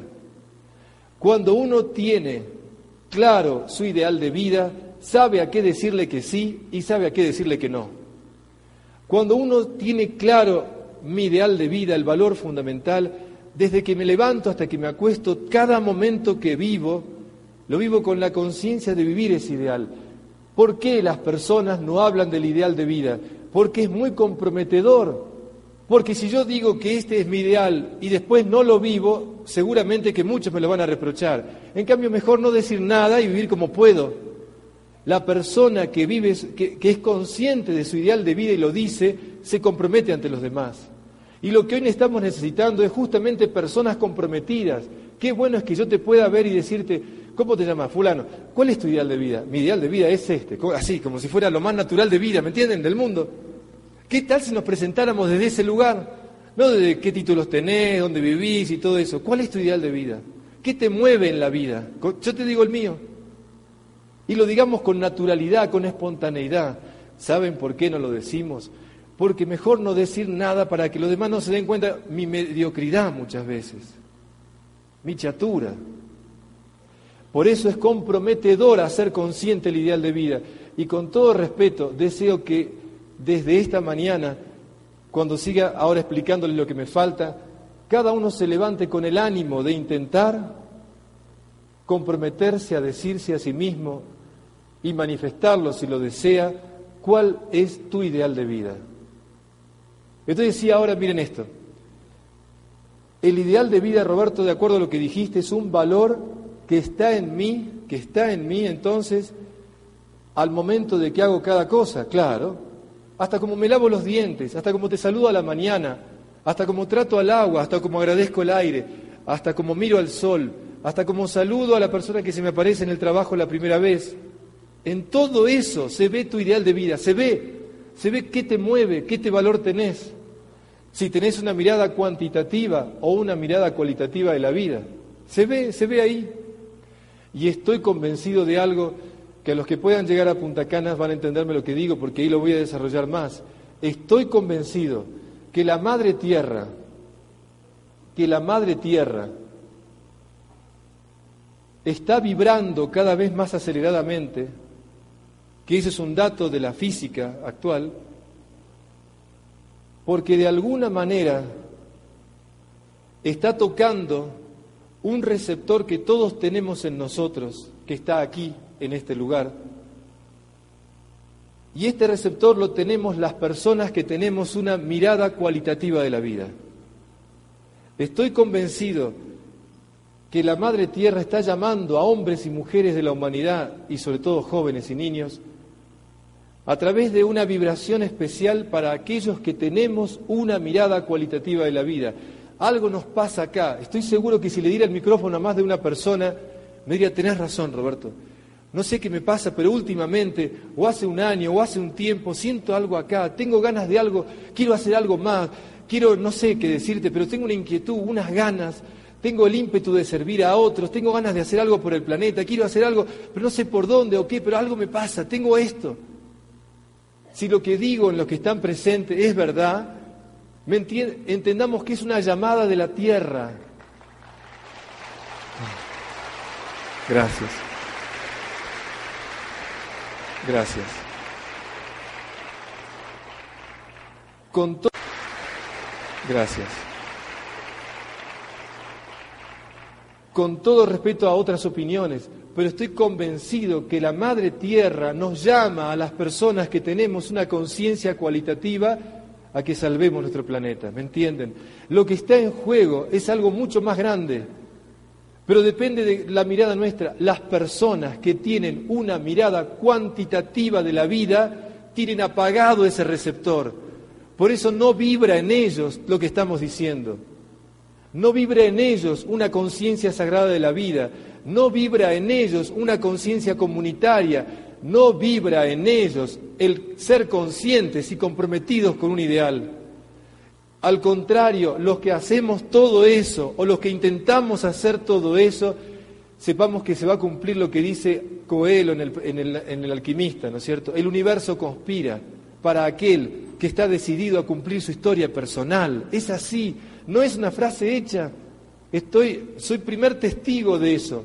Cuando uno tiene claro su ideal de vida, sabe a qué decirle que sí y sabe a qué decirle que no. Cuando uno tiene claro mi ideal de vida, el valor fundamental, desde que me levanto hasta que me acuesto, cada momento que vivo, lo vivo con la conciencia de vivir ese ideal. ¿Por qué las personas no hablan del ideal de vida? Porque es muy comprometedor porque si yo digo que este es mi ideal y después no lo vivo, seguramente que muchos me lo van a reprochar. En cambio, mejor no decir nada y vivir como puedo. La persona que vive, que, es consciente de su ideal de vida y lo dice, se compromete ante los demás. Y lo que hoy estamos necesitando es justamente personas comprometidas. Qué bueno es que yo te pueda ver y decirte, ¿cómo te llamas? Fulano, ¿cuál es tu ideal de vida? Mi ideal de vida es este, así, como si fuera lo más natural de vida, ¿me entienden? Del mundo. ¿Qué tal si nos presentáramos desde ese lugar? No desde qué títulos tenés, dónde vivís y todo eso. ¿Cuál es tu ideal de vida? ¿Qué te mueve en la vida? Yo te digo el mío. Y lo digamos con naturalidad, con espontaneidad. ¿Saben por qué no lo decimos? Porque mejor no decir nada para que los demás no se den cuenta mi mediocridad muchas veces, mi chatura. Por eso es comprometedor hacer consciente el ideal de vida. Y con todo respeto, deseo que desde esta mañana, cuando siga ahora explicándole lo que me falta, cada uno se levante con el ánimo de intentar comprometerse a decirse a sí mismo y manifestarlo si lo desea, cuál es tu ideal de vida. Entonces decía ahora, miren esto, el ideal de vida, Roberto, de acuerdo a lo que dijiste, es un valor que está en mí, que está en mí entonces al momento de que hago cada cosa, claro, hasta como me lavo los dientes, hasta como te saludo a la mañana, hasta como trato al agua, hasta como agradezco el aire, hasta como miro al sol, hasta como saludo a la persona que se me aparece en el trabajo la primera vez. En todo eso se ve tu ideal de vida, se ve, se ve qué te mueve, qué te valor tenés. si tenés una mirada cuantitativa o una mirada cualitativa de la vida. Se ve, se ve ahí. Y estoy convencido de algo que los que puedan llegar a Punta Canas van a entenderme lo que digo, porque ahí lo voy a desarrollar más. Estoy convencido que la madre tierra, que la madre tierra está vibrando cada vez más aceleradamente, que ese es un dato de la física actual, porque de alguna manera está tocando un receptor que todos tenemos en nosotros, que está aquí, en este lugar. Y este receptor lo tenemos las personas que tenemos una mirada cualitativa de la vida. Estoy convencido que la Madre Tierra está llamando a hombres y mujeres de la humanidad, y sobre todo jóvenes y niños, a través de una vibración especial para aquellos que tenemos una mirada cualitativa de la vida. Algo nos pasa acá. Estoy seguro que si le diera el micrófono a más de una persona, me diría, tenés razón, Roberto. No sé qué me pasa, pero últimamente, o hace un año, o hace un tiempo, siento algo acá, tengo ganas de algo, quiero hacer algo más, quiero, no sé qué decirte, pero tengo una inquietud, unas ganas, tengo el ímpetu de servir a otros, tengo ganas de hacer algo por el planeta, quiero hacer algo, pero no sé por dónde o qué, pero algo me pasa, tengo esto. Si lo que digo en los que están presentes es verdad, entendamos que es una llamada de la tierra. Gracias. Gracias. Con Gracias. Con todo respeto a otras opiniones, pero estoy convencido que la Madre Tierra nos llama a las personas que tenemos una conciencia cualitativa a que salvemos nuestro planeta, ¿me entienden? Lo que está en juego es algo mucho más grande, pero depende de la mirada nuestra. Las personas que tienen una mirada cuantitativa de la vida tienen apagado ese receptor. Por eso no vibra en ellos lo que estamos diciendo. No vibra en ellos una conciencia sagrada de la vida. No vibra en ellos una conciencia comunitaria. No vibra en ellos el ser conscientes y comprometidos con un ideal. Al contrario, los que hacemos todo eso o los que intentamos hacer todo eso, sepamos que se va a cumplir lo que dice Coelho en el, en el, alquimista, ¿no es cierto? El universo conspira para aquel que está decidido a cumplir su historia personal. Es así, no es una frase hecha. Estoy, soy primer testigo de eso.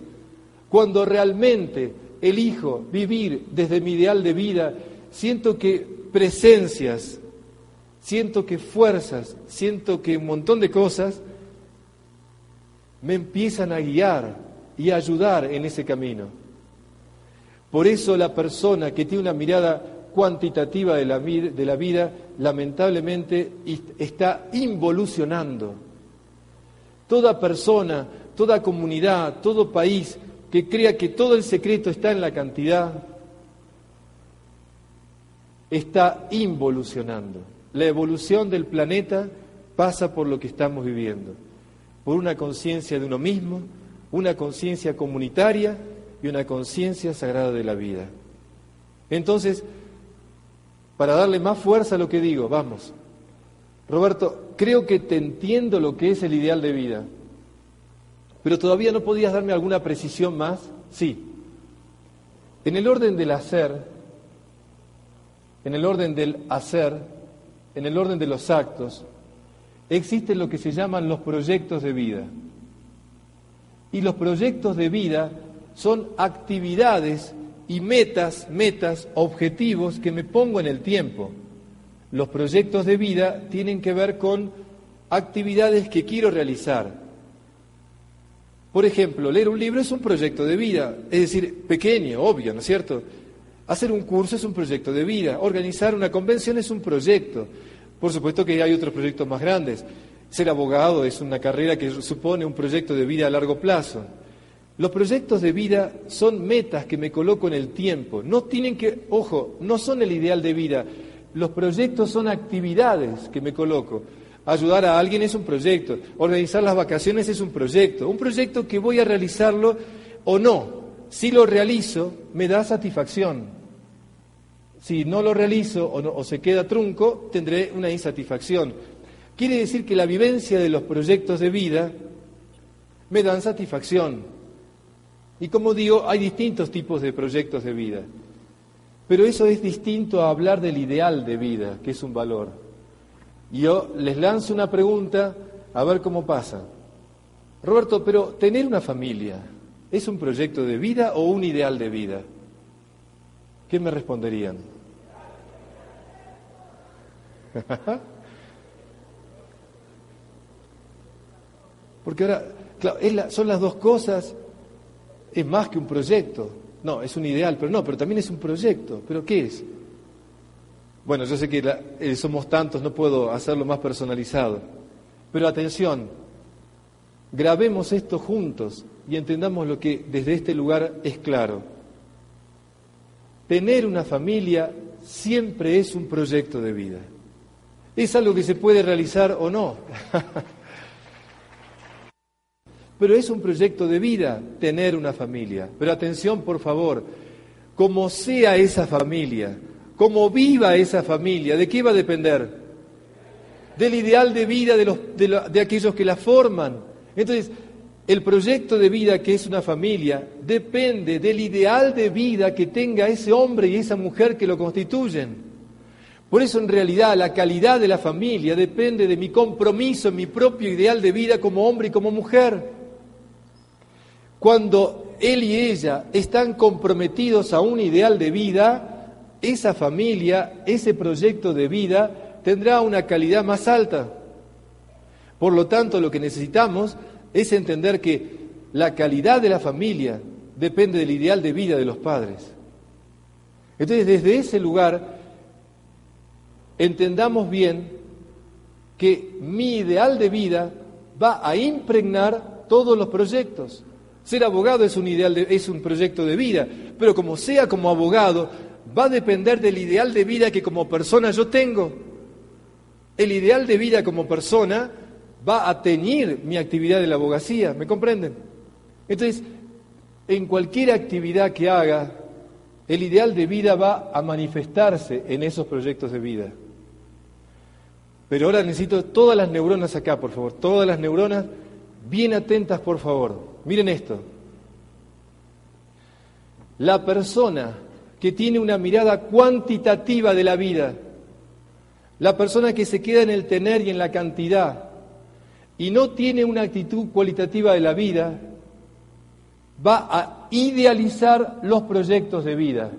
Cuando realmente elijo vivir desde mi ideal de vida, siento que presencias siento que fuerzas, siento que un montón de cosas me empiezan a guiar y a ayudar en ese camino. Por eso la persona que tiene una mirada cuantitativa de la, de la vida, lamentablemente está involucionando. Toda persona, toda comunidad, todo país que crea que todo el secreto está en la cantidad, está involucionando. La evolución del planeta pasa por lo que estamos viviendo, por una conciencia de uno mismo, una conciencia comunitaria y una conciencia sagrada de la vida. Entonces, para darle más fuerza a lo que digo, vamos. Roberto, creo que te entiendo lo que es el ideal de vida, pero todavía no podías darme alguna precisión más. Sí. En el orden del hacer, en el orden del hacer, en el orden de los actos, existen lo que se llaman los proyectos de vida. Y los proyectos de vida son actividades y metas, metas, objetivos que me pongo en el tiempo. Los proyectos de vida tienen que ver con actividades que quiero realizar. Por ejemplo, leer un libro es un proyecto de vida, es decir, pequeño, obvio, ¿no es cierto? Hacer un curso es un proyecto de vida, organizar una convención es un proyecto. Por supuesto que hay otros proyectos más grandes. Ser abogado es una carrera que supone un proyecto de vida a largo plazo. Los proyectos de vida son metas que me coloco en el tiempo. No tienen que, ojo, no son el ideal de vida. Los proyectos son actividades que me coloco. Ayudar a alguien es un proyecto. Organizar las vacaciones es un proyecto. Un proyecto que voy a realizarlo o no. Si lo realizo, me da satisfacción. Si no lo realizo o, se queda trunco, tendré una insatisfacción. Quiere decir que la vivencia de los proyectos de vida me dan satisfacción. Y como digo, hay distintos tipos de proyectos de vida. Pero eso es distinto a hablar del ideal de vida, que es un valor. Y yo les lanzo una pregunta a ver cómo pasa. Roberto, pero tener una familia, ¿es un proyecto de vida o un ideal de vida? ¿Qué me responderían? Porque ahora, claro, son las dos cosas, es más que un proyecto. No, es un ideal, pero no, pero también es un proyecto. ¿Pero qué es? Bueno, yo sé que eh, somos tantos, no puedo hacerlo más personalizado. Pero atención, grabemos esto juntos y entendamos lo que desde este lugar es claro. Tener una familia siempre es un proyecto de vida. Es algo que se puede realizar o no. Pero es un proyecto de vida tener una familia. Pero atención, por favor, como sea esa familia, como viva esa familia, ¿de qué va a depender? Del ideal de vida de, de aquellos que la forman. Entonces, el proyecto de vida que es una familia depende del ideal de vida que tenga ese hombre y esa mujer que lo constituyen. Por eso en realidad la calidad de la familia depende de mi compromiso mi propio ideal de vida como hombre y como mujer. Cuando él y ella están comprometidos a un ideal de vida, esa familia, ese proyecto de vida tendrá una calidad más alta. Por lo tanto, lo que necesitamos es entender que la calidad de la familia depende del ideal de vida de los padres. Entonces, desde ese lugar, entendamos bien que mi ideal de vida va a impregnar todos los proyectos. Ser abogado es un, ideal es un proyecto de vida, pero como sea como abogado, va a depender del ideal de vida que como persona yo tengo. El ideal de vida como persona va a teñir mi actividad de la abogacía, ¿me comprenden? Entonces, en cualquier actividad que haga, el ideal de vida va a manifestarse en esos proyectos de vida. Pero ahora necesito todas las neuronas acá, por favor, todas las neuronas bien atentas, por favor. Miren esto. La persona que tiene una mirada cuantitativa de la vida, la persona que se queda en el tener y en la cantidad y no tiene una actitud cualitativa de la vida, va a idealizar los proyectos de vida,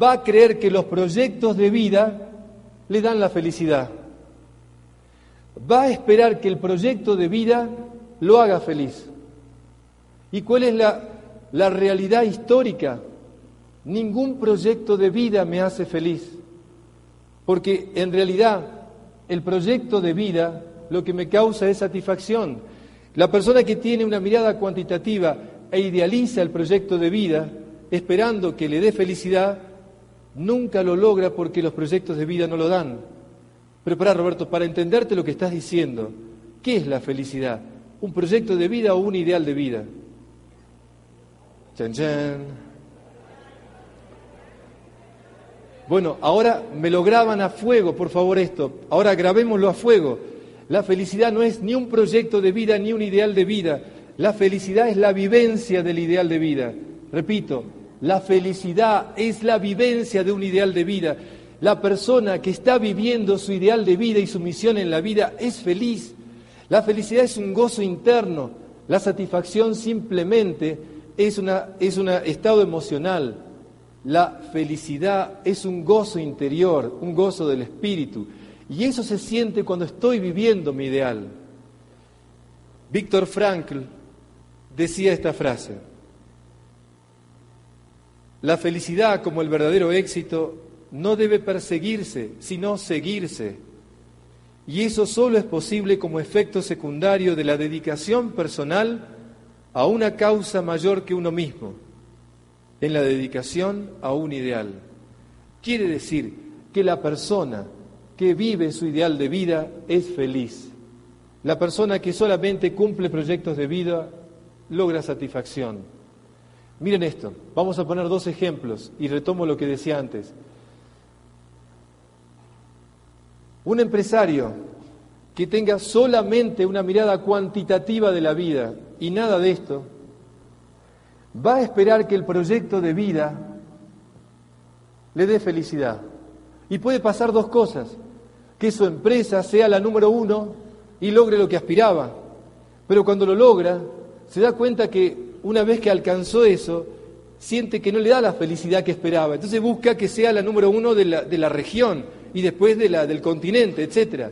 va a creer que los proyectos de vida le dan la felicidad, va a esperar que el proyecto de vida lo haga feliz. ¿Y cuál es la, realidad histórica? Ningún proyecto de vida me hace feliz, porque en realidad el proyecto de vida lo que me causa es satisfacción. La persona que tiene una mirada cuantitativa e idealiza el proyecto de vida, esperando que le dé felicidad, nunca lo logra porque los proyectos de vida no lo dan. Pero Roberto, para entenderte lo que estás diciendo, ¿qué es la felicidad? ¿Un proyecto de vida o un ideal de vida? Bueno, ahora me lo graban a fuego, por favor, esto. Ahora grabémoslo a fuego. La felicidad no es ni un proyecto de vida ni un ideal de vida. La felicidad es la vivencia del ideal de vida. Repito, la felicidad es la vivencia de un ideal de vida. La persona que está viviendo su ideal de vida y su misión en la vida es feliz. La felicidad es un gozo interno. La satisfacción simplemente es un es estado emocional. La felicidad es un gozo interior, un gozo del espíritu. Y eso se siente cuando estoy viviendo mi ideal. Víctor Frankl decía esta frase. La felicidad como el verdadero éxito no debe perseguirse, sino seguirse. Y eso solo es posible como efecto secundario de la dedicación personal a una causa mayor que uno mismo, en la dedicación a un ideal. Quiere decir que la persona que vive su ideal de vida es feliz. La persona que solamente cumple proyectos de vida logra satisfacción. Miren esto, vamos a poner dos ejemplos y retomo lo que decía antes. Un empresario que tenga solamente una mirada cuantitativa de la vida y nada de esto, va a esperar que el proyecto de vida le dé felicidad. Y puede pasar dos cosas, que su empresa sea la número uno y logre lo que aspiraba, pero cuando lo logra, se da cuenta que una vez que alcanzó eso, siente que no le da la felicidad que esperaba. Entonces busca que sea la número uno de la, de la región y después de la, del continente, etc.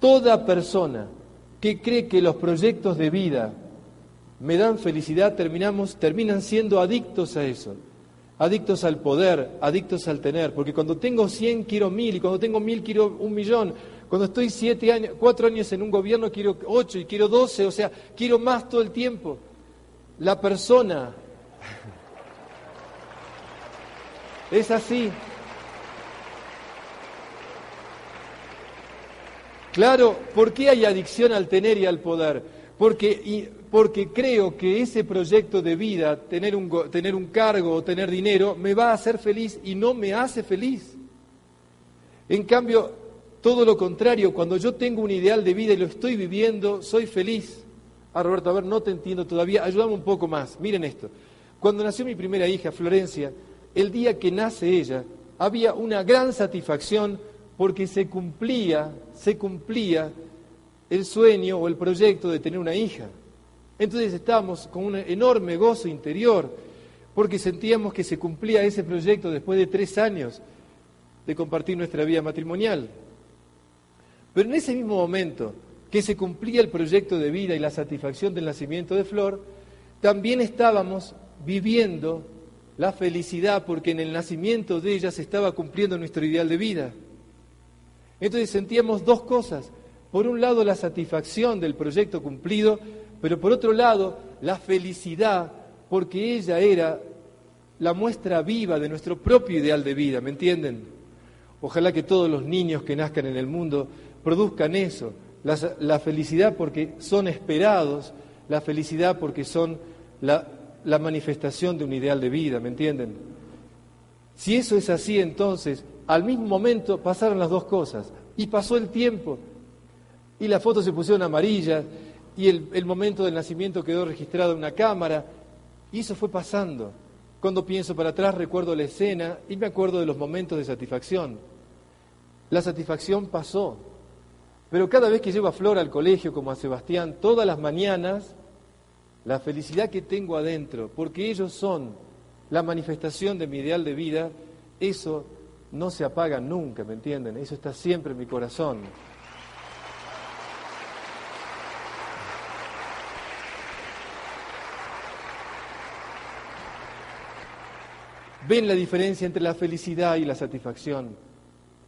Toda persona que cree que los proyectos de vida me dan felicidad, terminamos, terminan siendo adictos a eso. Adictos al poder, adictos al tener, porque cuando tengo 100 quiero mil y cuando tengo mil quiero un millón. Cuando estoy siete años, cuatro años en un gobierno quiero ocho y quiero doce, o sea, quiero más todo el tiempo. La persona es así. Claro, ¿por qué hay adicción al tener y al poder? Porque, porque creo que ese proyecto de vida, tener un, tener un cargo o tener dinero, me va a hacer feliz y no me hace feliz. En cambio, todo lo contrario, cuando yo tengo un ideal de vida y lo estoy viviendo, soy feliz. Ah, Roberto, a ver, no te entiendo todavía, ayúdame un poco más. Miren esto. Cuando nació mi primera hija, Florencia, el día que nace ella, había una gran satisfacción porque se cumplía, se cumplía el sueño o el proyecto de tener una hija. Entonces estábamos con un enorme gozo interior porque sentíamos que se cumplía ese proyecto después de tres años de compartir nuestra vida matrimonial. Pero en ese mismo momento que se cumplía el proyecto de vida y la satisfacción del nacimiento de Flor, también estábamos viviendo la felicidad porque en el nacimiento de ella se estaba cumpliendo nuestro ideal de vida. Entonces sentíamos dos cosas. Por un lado la satisfacción del proyecto cumplido, pero por otro lado la felicidad porque ella era la muestra viva de nuestro propio ideal de vida, ¿me entienden? Ojalá que todos los niños que nazcan en el mundo produzcan eso, la, felicidad porque son esperados, la felicidad porque son la, la manifestación de un ideal de vida, ¿me entienden? Si eso es así, entonces, al mismo momento pasaron las dos cosas, y pasó el tiempo, y las fotos se pusieron amarillas, y el, momento del nacimiento quedó registrado en una cámara, y eso fue pasando. Cuando pienso para atrás recuerdo la escena y me acuerdo de los momentos de satisfacción. La satisfacción pasó, pero cada vez que llevo a Flor al colegio, como a Sebastián, todas las mañanas, la felicidad que tengo adentro, porque ellos son la manifestación de mi ideal de vida, eso no se apaga nunca, ¿me entienden? Eso está siempre en mi corazón. ¿Ven la diferencia entre la felicidad y la satisfacción?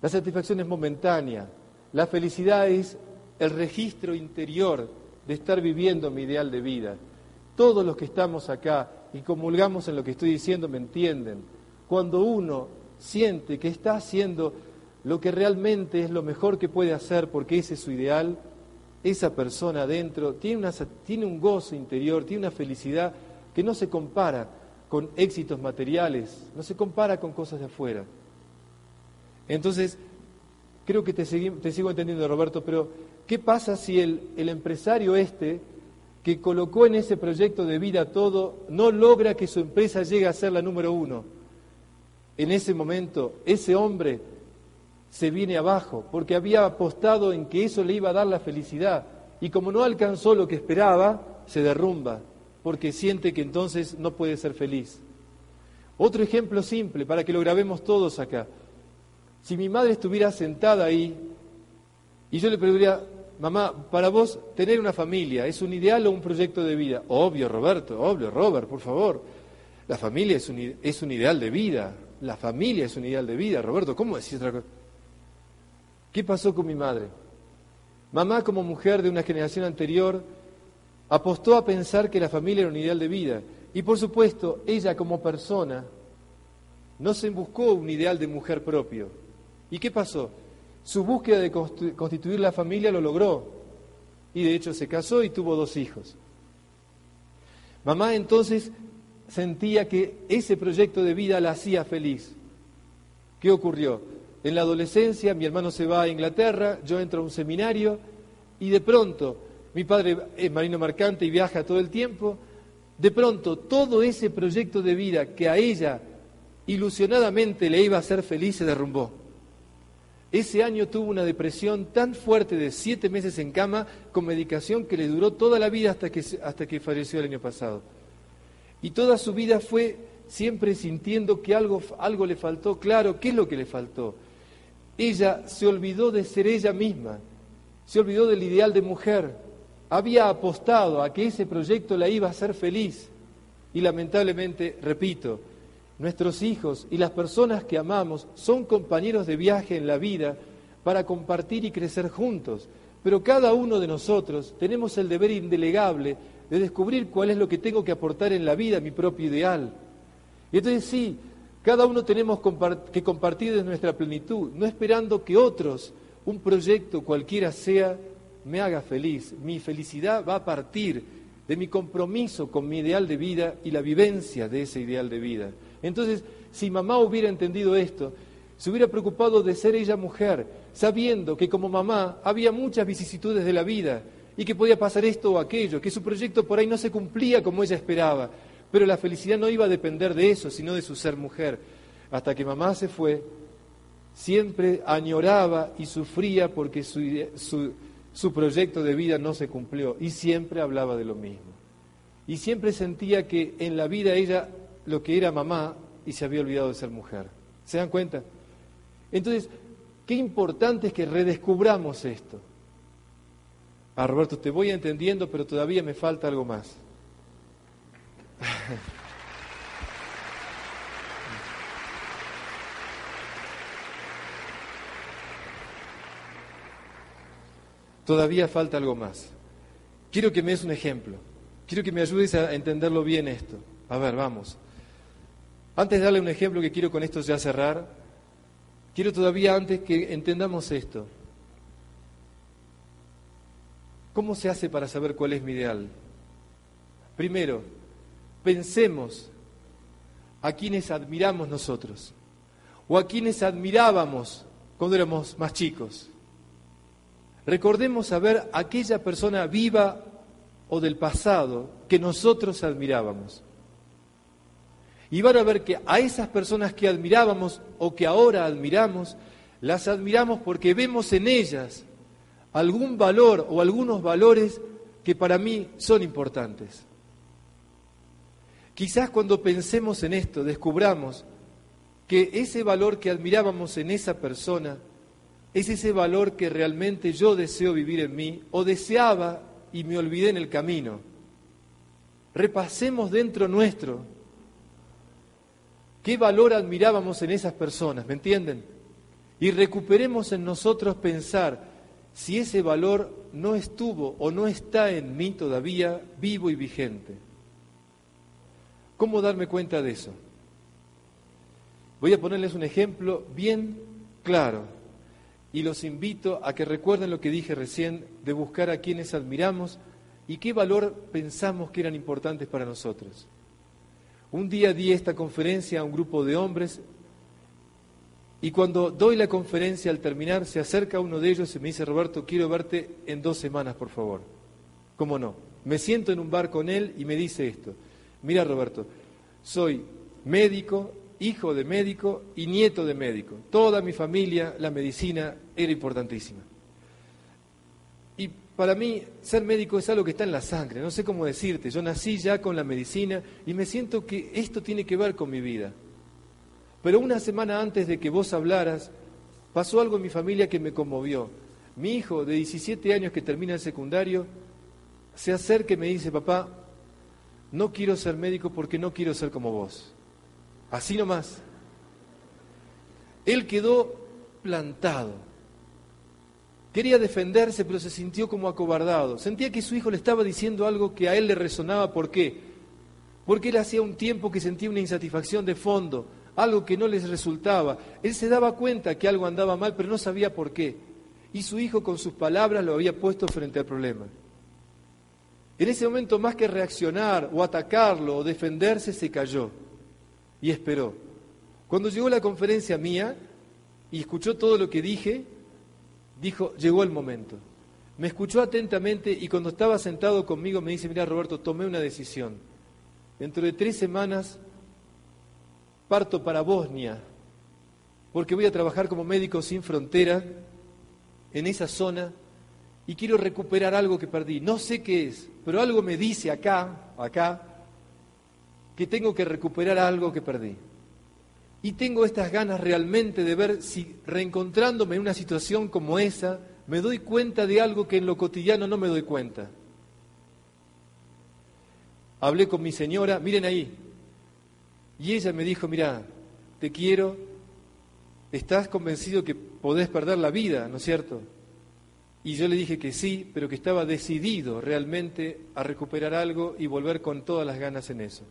La satisfacción es momentánea, la felicidad es el registro interior de estar viviendo mi ideal de vida. Todos los que estamos acá y comulgamos en lo que estoy diciendo me entienden. Cuando uno siente que está haciendo lo que realmente es lo mejor que puede hacer porque ese es su ideal, esa persona adentro tiene, tiene un gozo interior, tiene una felicidad que no se compara con éxitos materiales, no se compara con cosas de afuera. Entonces, creo que te, sigo entendiendo, Roberto, pero ¿qué pasa si el, el empresario este, que colocó en ese proyecto de vida todo, no logra que su empresa llegue a ser la número uno? En ese momento, ese hombre se viene abajo, porque había apostado en que eso le iba a dar la felicidad, y como no alcanzó lo que esperaba, se derrumba, porque siente que entonces no puede ser feliz. Otro ejemplo simple, para que lo grabemos todos acá. Si mi madre estuviera sentada ahí y yo le preguntaría, mamá, para vos tener una familia, ¿es un ideal o un proyecto de vida? Obvio, Roberto, obvio, Robert, por favor. La familia es un, ideal de vida. La familia es un ideal de vida, Roberto. ¿Cómo decís otra cosa? ¿Qué pasó con mi madre? Mamá, como mujer de una generación anterior, apostó a pensar que la familia era un ideal de vida. Y por supuesto, ella como persona no se buscó un ideal de mujer propio, ¿Y qué pasó? Su búsqueda de constituir la familia lo logró. Y de hecho se casó y tuvo dos hijos. Mamá entonces sentía que ese proyecto de vida la hacía feliz. ¿Qué ocurrió? en la adolescencia, mi hermano se va a Inglaterra, yo entro a un seminario y de pronto, mi padre es marino mercante y viaja todo el tiempo, de pronto todo ese proyecto de vida que a ella ilusionadamente le iba a hacer feliz se derrumbó. Ese año tuvo una depresión tan fuerte de siete meses en cama con medicación que le duró toda la vida hasta que, hasta que falleció el año pasado. Y toda su vida fue siempre sintiendo que algo, algo le faltó. Claro, ¿qué es lo que le faltó? Ella se olvidó de ser ella misma, se olvidó del ideal de mujer, había apostado a que ese proyecto la iba a hacer feliz. Y lamentablemente, repito, Nuestros hijos y las personas que amamos son compañeros de viaje en la vida para compartir y crecer juntos. Pero cada uno de nosotros tenemos el deber indelegable de descubrir cuál es lo que tengo que aportar en la vida, mi propio ideal. Y entonces sí, cada uno tenemos que compartir de nuestra plenitud, no esperando que otros, un proyecto cualquiera sea, me haga feliz. Mi felicidad va a partir de mi compromiso con mi ideal de vida y la vivencia de ese ideal de vida. Entonces, si mamá hubiera entendido esto, se hubiera preocupado de ser ella mujer, sabiendo que como mamá había muchas vicisitudes de la vida y que podía pasar esto o aquello, que su proyecto por ahí no se cumplía como ella esperaba, pero la felicidad no iba a depender de eso, sino de su ser mujer. Hasta que mamá se fue, siempre añoraba y sufría porque su, su proyecto de vida no se cumplió y siempre hablaba de lo mismo. Y siempre sentía que en la vida ella lo que era mamá y se había olvidado de ser mujer. ¿Se dan cuenta? Entonces, qué importante es que redescubramos esto. Ah, Roberto, te voy entendiendo, pero todavía me falta algo más. Todavía falta algo más. Quiero que me des un ejemplo. Quiero que me ayudes a entenderlo bien esto. A ver, vamos. Antes de darle un ejemplo que quiero con esto ya cerrar, quiero todavía antes que entendamos esto. ¿Cómo se hace para saber cuál es mi ideal? Primero, pensemos a quienes admiramos nosotros o a quienes admirábamos cuando éramos más chicos. Recordemos a ver aquella persona viva o del pasado que nosotros admirábamos. Y van a ver que a esas personas que admirábamos o que ahora admiramos, las admiramos porque vemos en ellas algún valor o algunos valores que para mí son importantes. Quizás cuando pensemos en esto descubramos que ese valor que admirábamos en esa persona es ese valor que realmente yo deseo vivir en mí o deseaba y me olvidé en el camino. Repasemos dentro nuestro qué valor admirábamos en esas personas, ¿me entienden? Y recuperemos en nosotros pensar si ese valor no estuvo o no está en mí todavía vivo y vigente. ¿Cómo darme cuenta de eso? Voy a ponerles un ejemplo bien claro y los invito a que recuerden lo que dije recién de buscar a quienes admiramos y qué valor pensamos que eran importantes para nosotros. Un día di esta conferencia a un grupo de hombres y cuando doy la conferencia al terminar se acerca uno de ellos y me dice, Roberto, quiero verte en dos semanas, por favor. ¿Cómo no? Me siento en un bar con él y me dice esto. Mira, Roberto, soy médico, hijo de médico y nieto de médico. Toda mi familia, la medicina era importantísima. Y para mí ser médico es algo que está en la sangre, no sé cómo decirte, yo nací ya con la medicina y me siento que esto tiene que ver con mi vida. Pero una semana antes de que vos hablaras, pasó algo en mi familia que me conmovió. Mi hijo de 17 años que termina el secundario se acerca y me dice, papá, no quiero ser médico porque no quiero ser como vos. Así nomás. Él quedó plantado. Quería defenderse, pero se sintió como acobardado. Sentía que su hijo le estaba diciendo algo que a él le resonaba. ¿Por qué? Porque él hacía un tiempo que sentía una insatisfacción de fondo, algo que no les resultaba. Él se daba cuenta que algo andaba mal, pero no sabía por qué. Y su hijo con sus palabras lo había puesto frente al problema. En ese momento, más que reaccionar o atacarlo o defenderse, se cayó y esperó. Cuando llegó la conferencia mía, y escuchó todo lo que dije, dijo, llegó el momento. Me escuchó atentamente y cuando estaba sentado conmigo me dice, mira Roberto, tomé una decisión. Dentro de tres semanas parto para Bosnia, porque voy a trabajar como médico sin frontera en esa zona y quiero recuperar algo que perdí. No sé qué es, pero algo me dice acá, acá, que tengo que recuperar algo que perdí. Y tengo estas ganas realmente de ver si reencontrándome en una situación como esa, me doy cuenta de algo que en lo cotidiano no me doy cuenta. Hablé con mi señora, miren ahí, y ella me dijo, mira, te quiero, estás convencido que podés perder la vida, ¿no es cierto? Y yo le dije que sí, pero que estaba decidido realmente a recuperar algo y volver con todas las ganas en eso.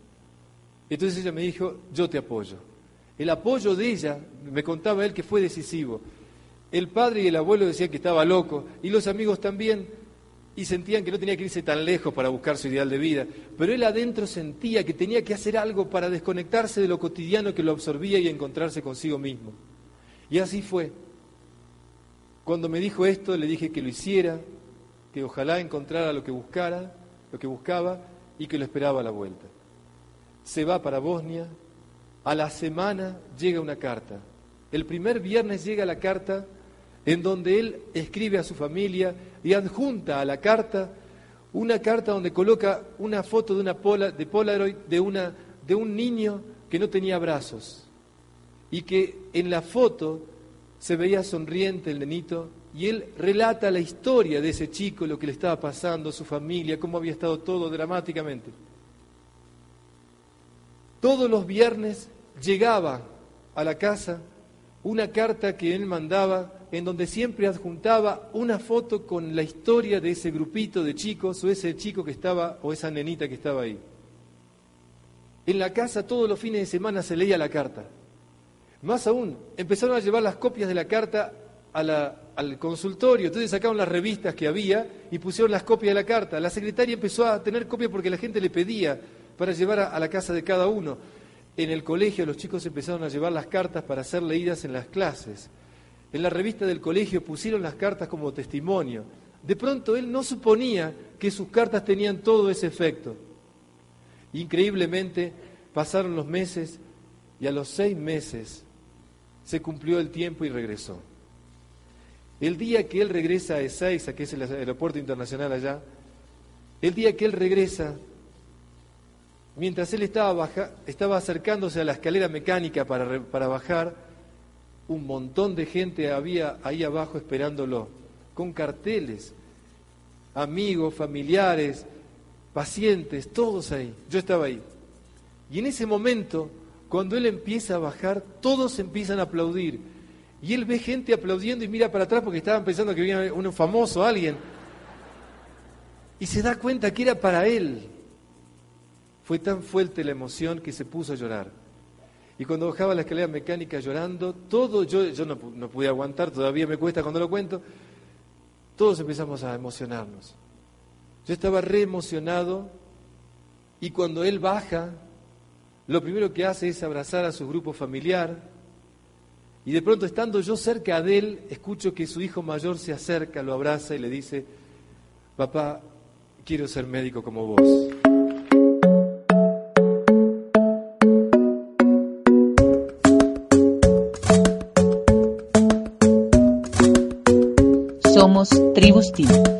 Entonces ella me dijo, yo te apoyo. El apoyo de ella, me contaba él que fue decisivo. El padre y el abuelo decían que estaba loco, y los amigos también, y sentían que no tenía que irse tan lejos para buscar su ideal de vida, pero él adentro sentía que tenía que hacer algo para desconectarse de lo cotidiano que lo absorbía y encontrarse consigo mismo. Y así fue. Cuando me dijo esto, le dije que lo hiciera, que ojalá encontrara lo que buscara, lo que buscaba y que lo esperaba a la vuelta. Se va para Bosnia, a la semana llega una carta. El primer viernes llega la carta en donde él escribe a su familia y adjunta a la carta una carta donde coloca una foto de una de Polaroid de, una, de un niño que no tenía brazos y que en la foto se veía sonriente el nenito y él relata la historia de ese chico, lo que le estaba pasando, su familia, cómo había estado todo dramáticamente. Todos los viernes llegaba a la casa una carta que él mandaba en donde siempre adjuntaba una foto con la historia de ese grupito de chicos o ese chico que estaba o esa nenita que estaba ahí. En la casa todos los fines de semana se leía la carta. Más aún, empezaron a llevar las copias de la carta al consultorio, entonces sacaron las revistas que había y pusieron las copias de la carta. La secretaria empezó a tener copias porque la gente le pedía para llevar a la casa de cada uno. En el colegio los chicos empezaron a llevar las cartas para ser leídas en las clases. En la revista del colegio pusieron las cartas como testimonio. De pronto él no suponía que sus cartas tenían todo ese efecto. Increíblemente pasaron los meses y a los seis meses se cumplió el tiempo y regresó. El día que él regresa a Ezeiza, que es el aeropuerto internacional allá, el día que él regresa, mientras él estaba, estaba acercándose a la escalera mecánica para, para bajar, un montón de gente había ahí abajo esperándolo, con carteles, amigos, familiares, pacientes, todos ahí. Yo estaba ahí. Y en ese momento, cuando él empieza a bajar, todos empiezan a aplaudir. Y él ve gente aplaudiendo y mira para atrás porque estaban pensando que venía un famoso, alguien. Y se da cuenta que era para él. Fue tan fuerte la emoción que se puso a llorar. Y cuando bajaba la escalera mecánica llorando, todo, yo, yo no, no pude aguantar, todavía me cuesta cuando lo cuento, todos empezamos a emocionarnos. Yo estaba re emocionado y cuando él baja, lo primero que hace es abrazar a su grupo familiar. Y de pronto, estando yo cerca de él, escucho que su hijo mayor se acerca, lo abraza y le dice, papá, quiero ser médico como vos. Somos Tribus Team.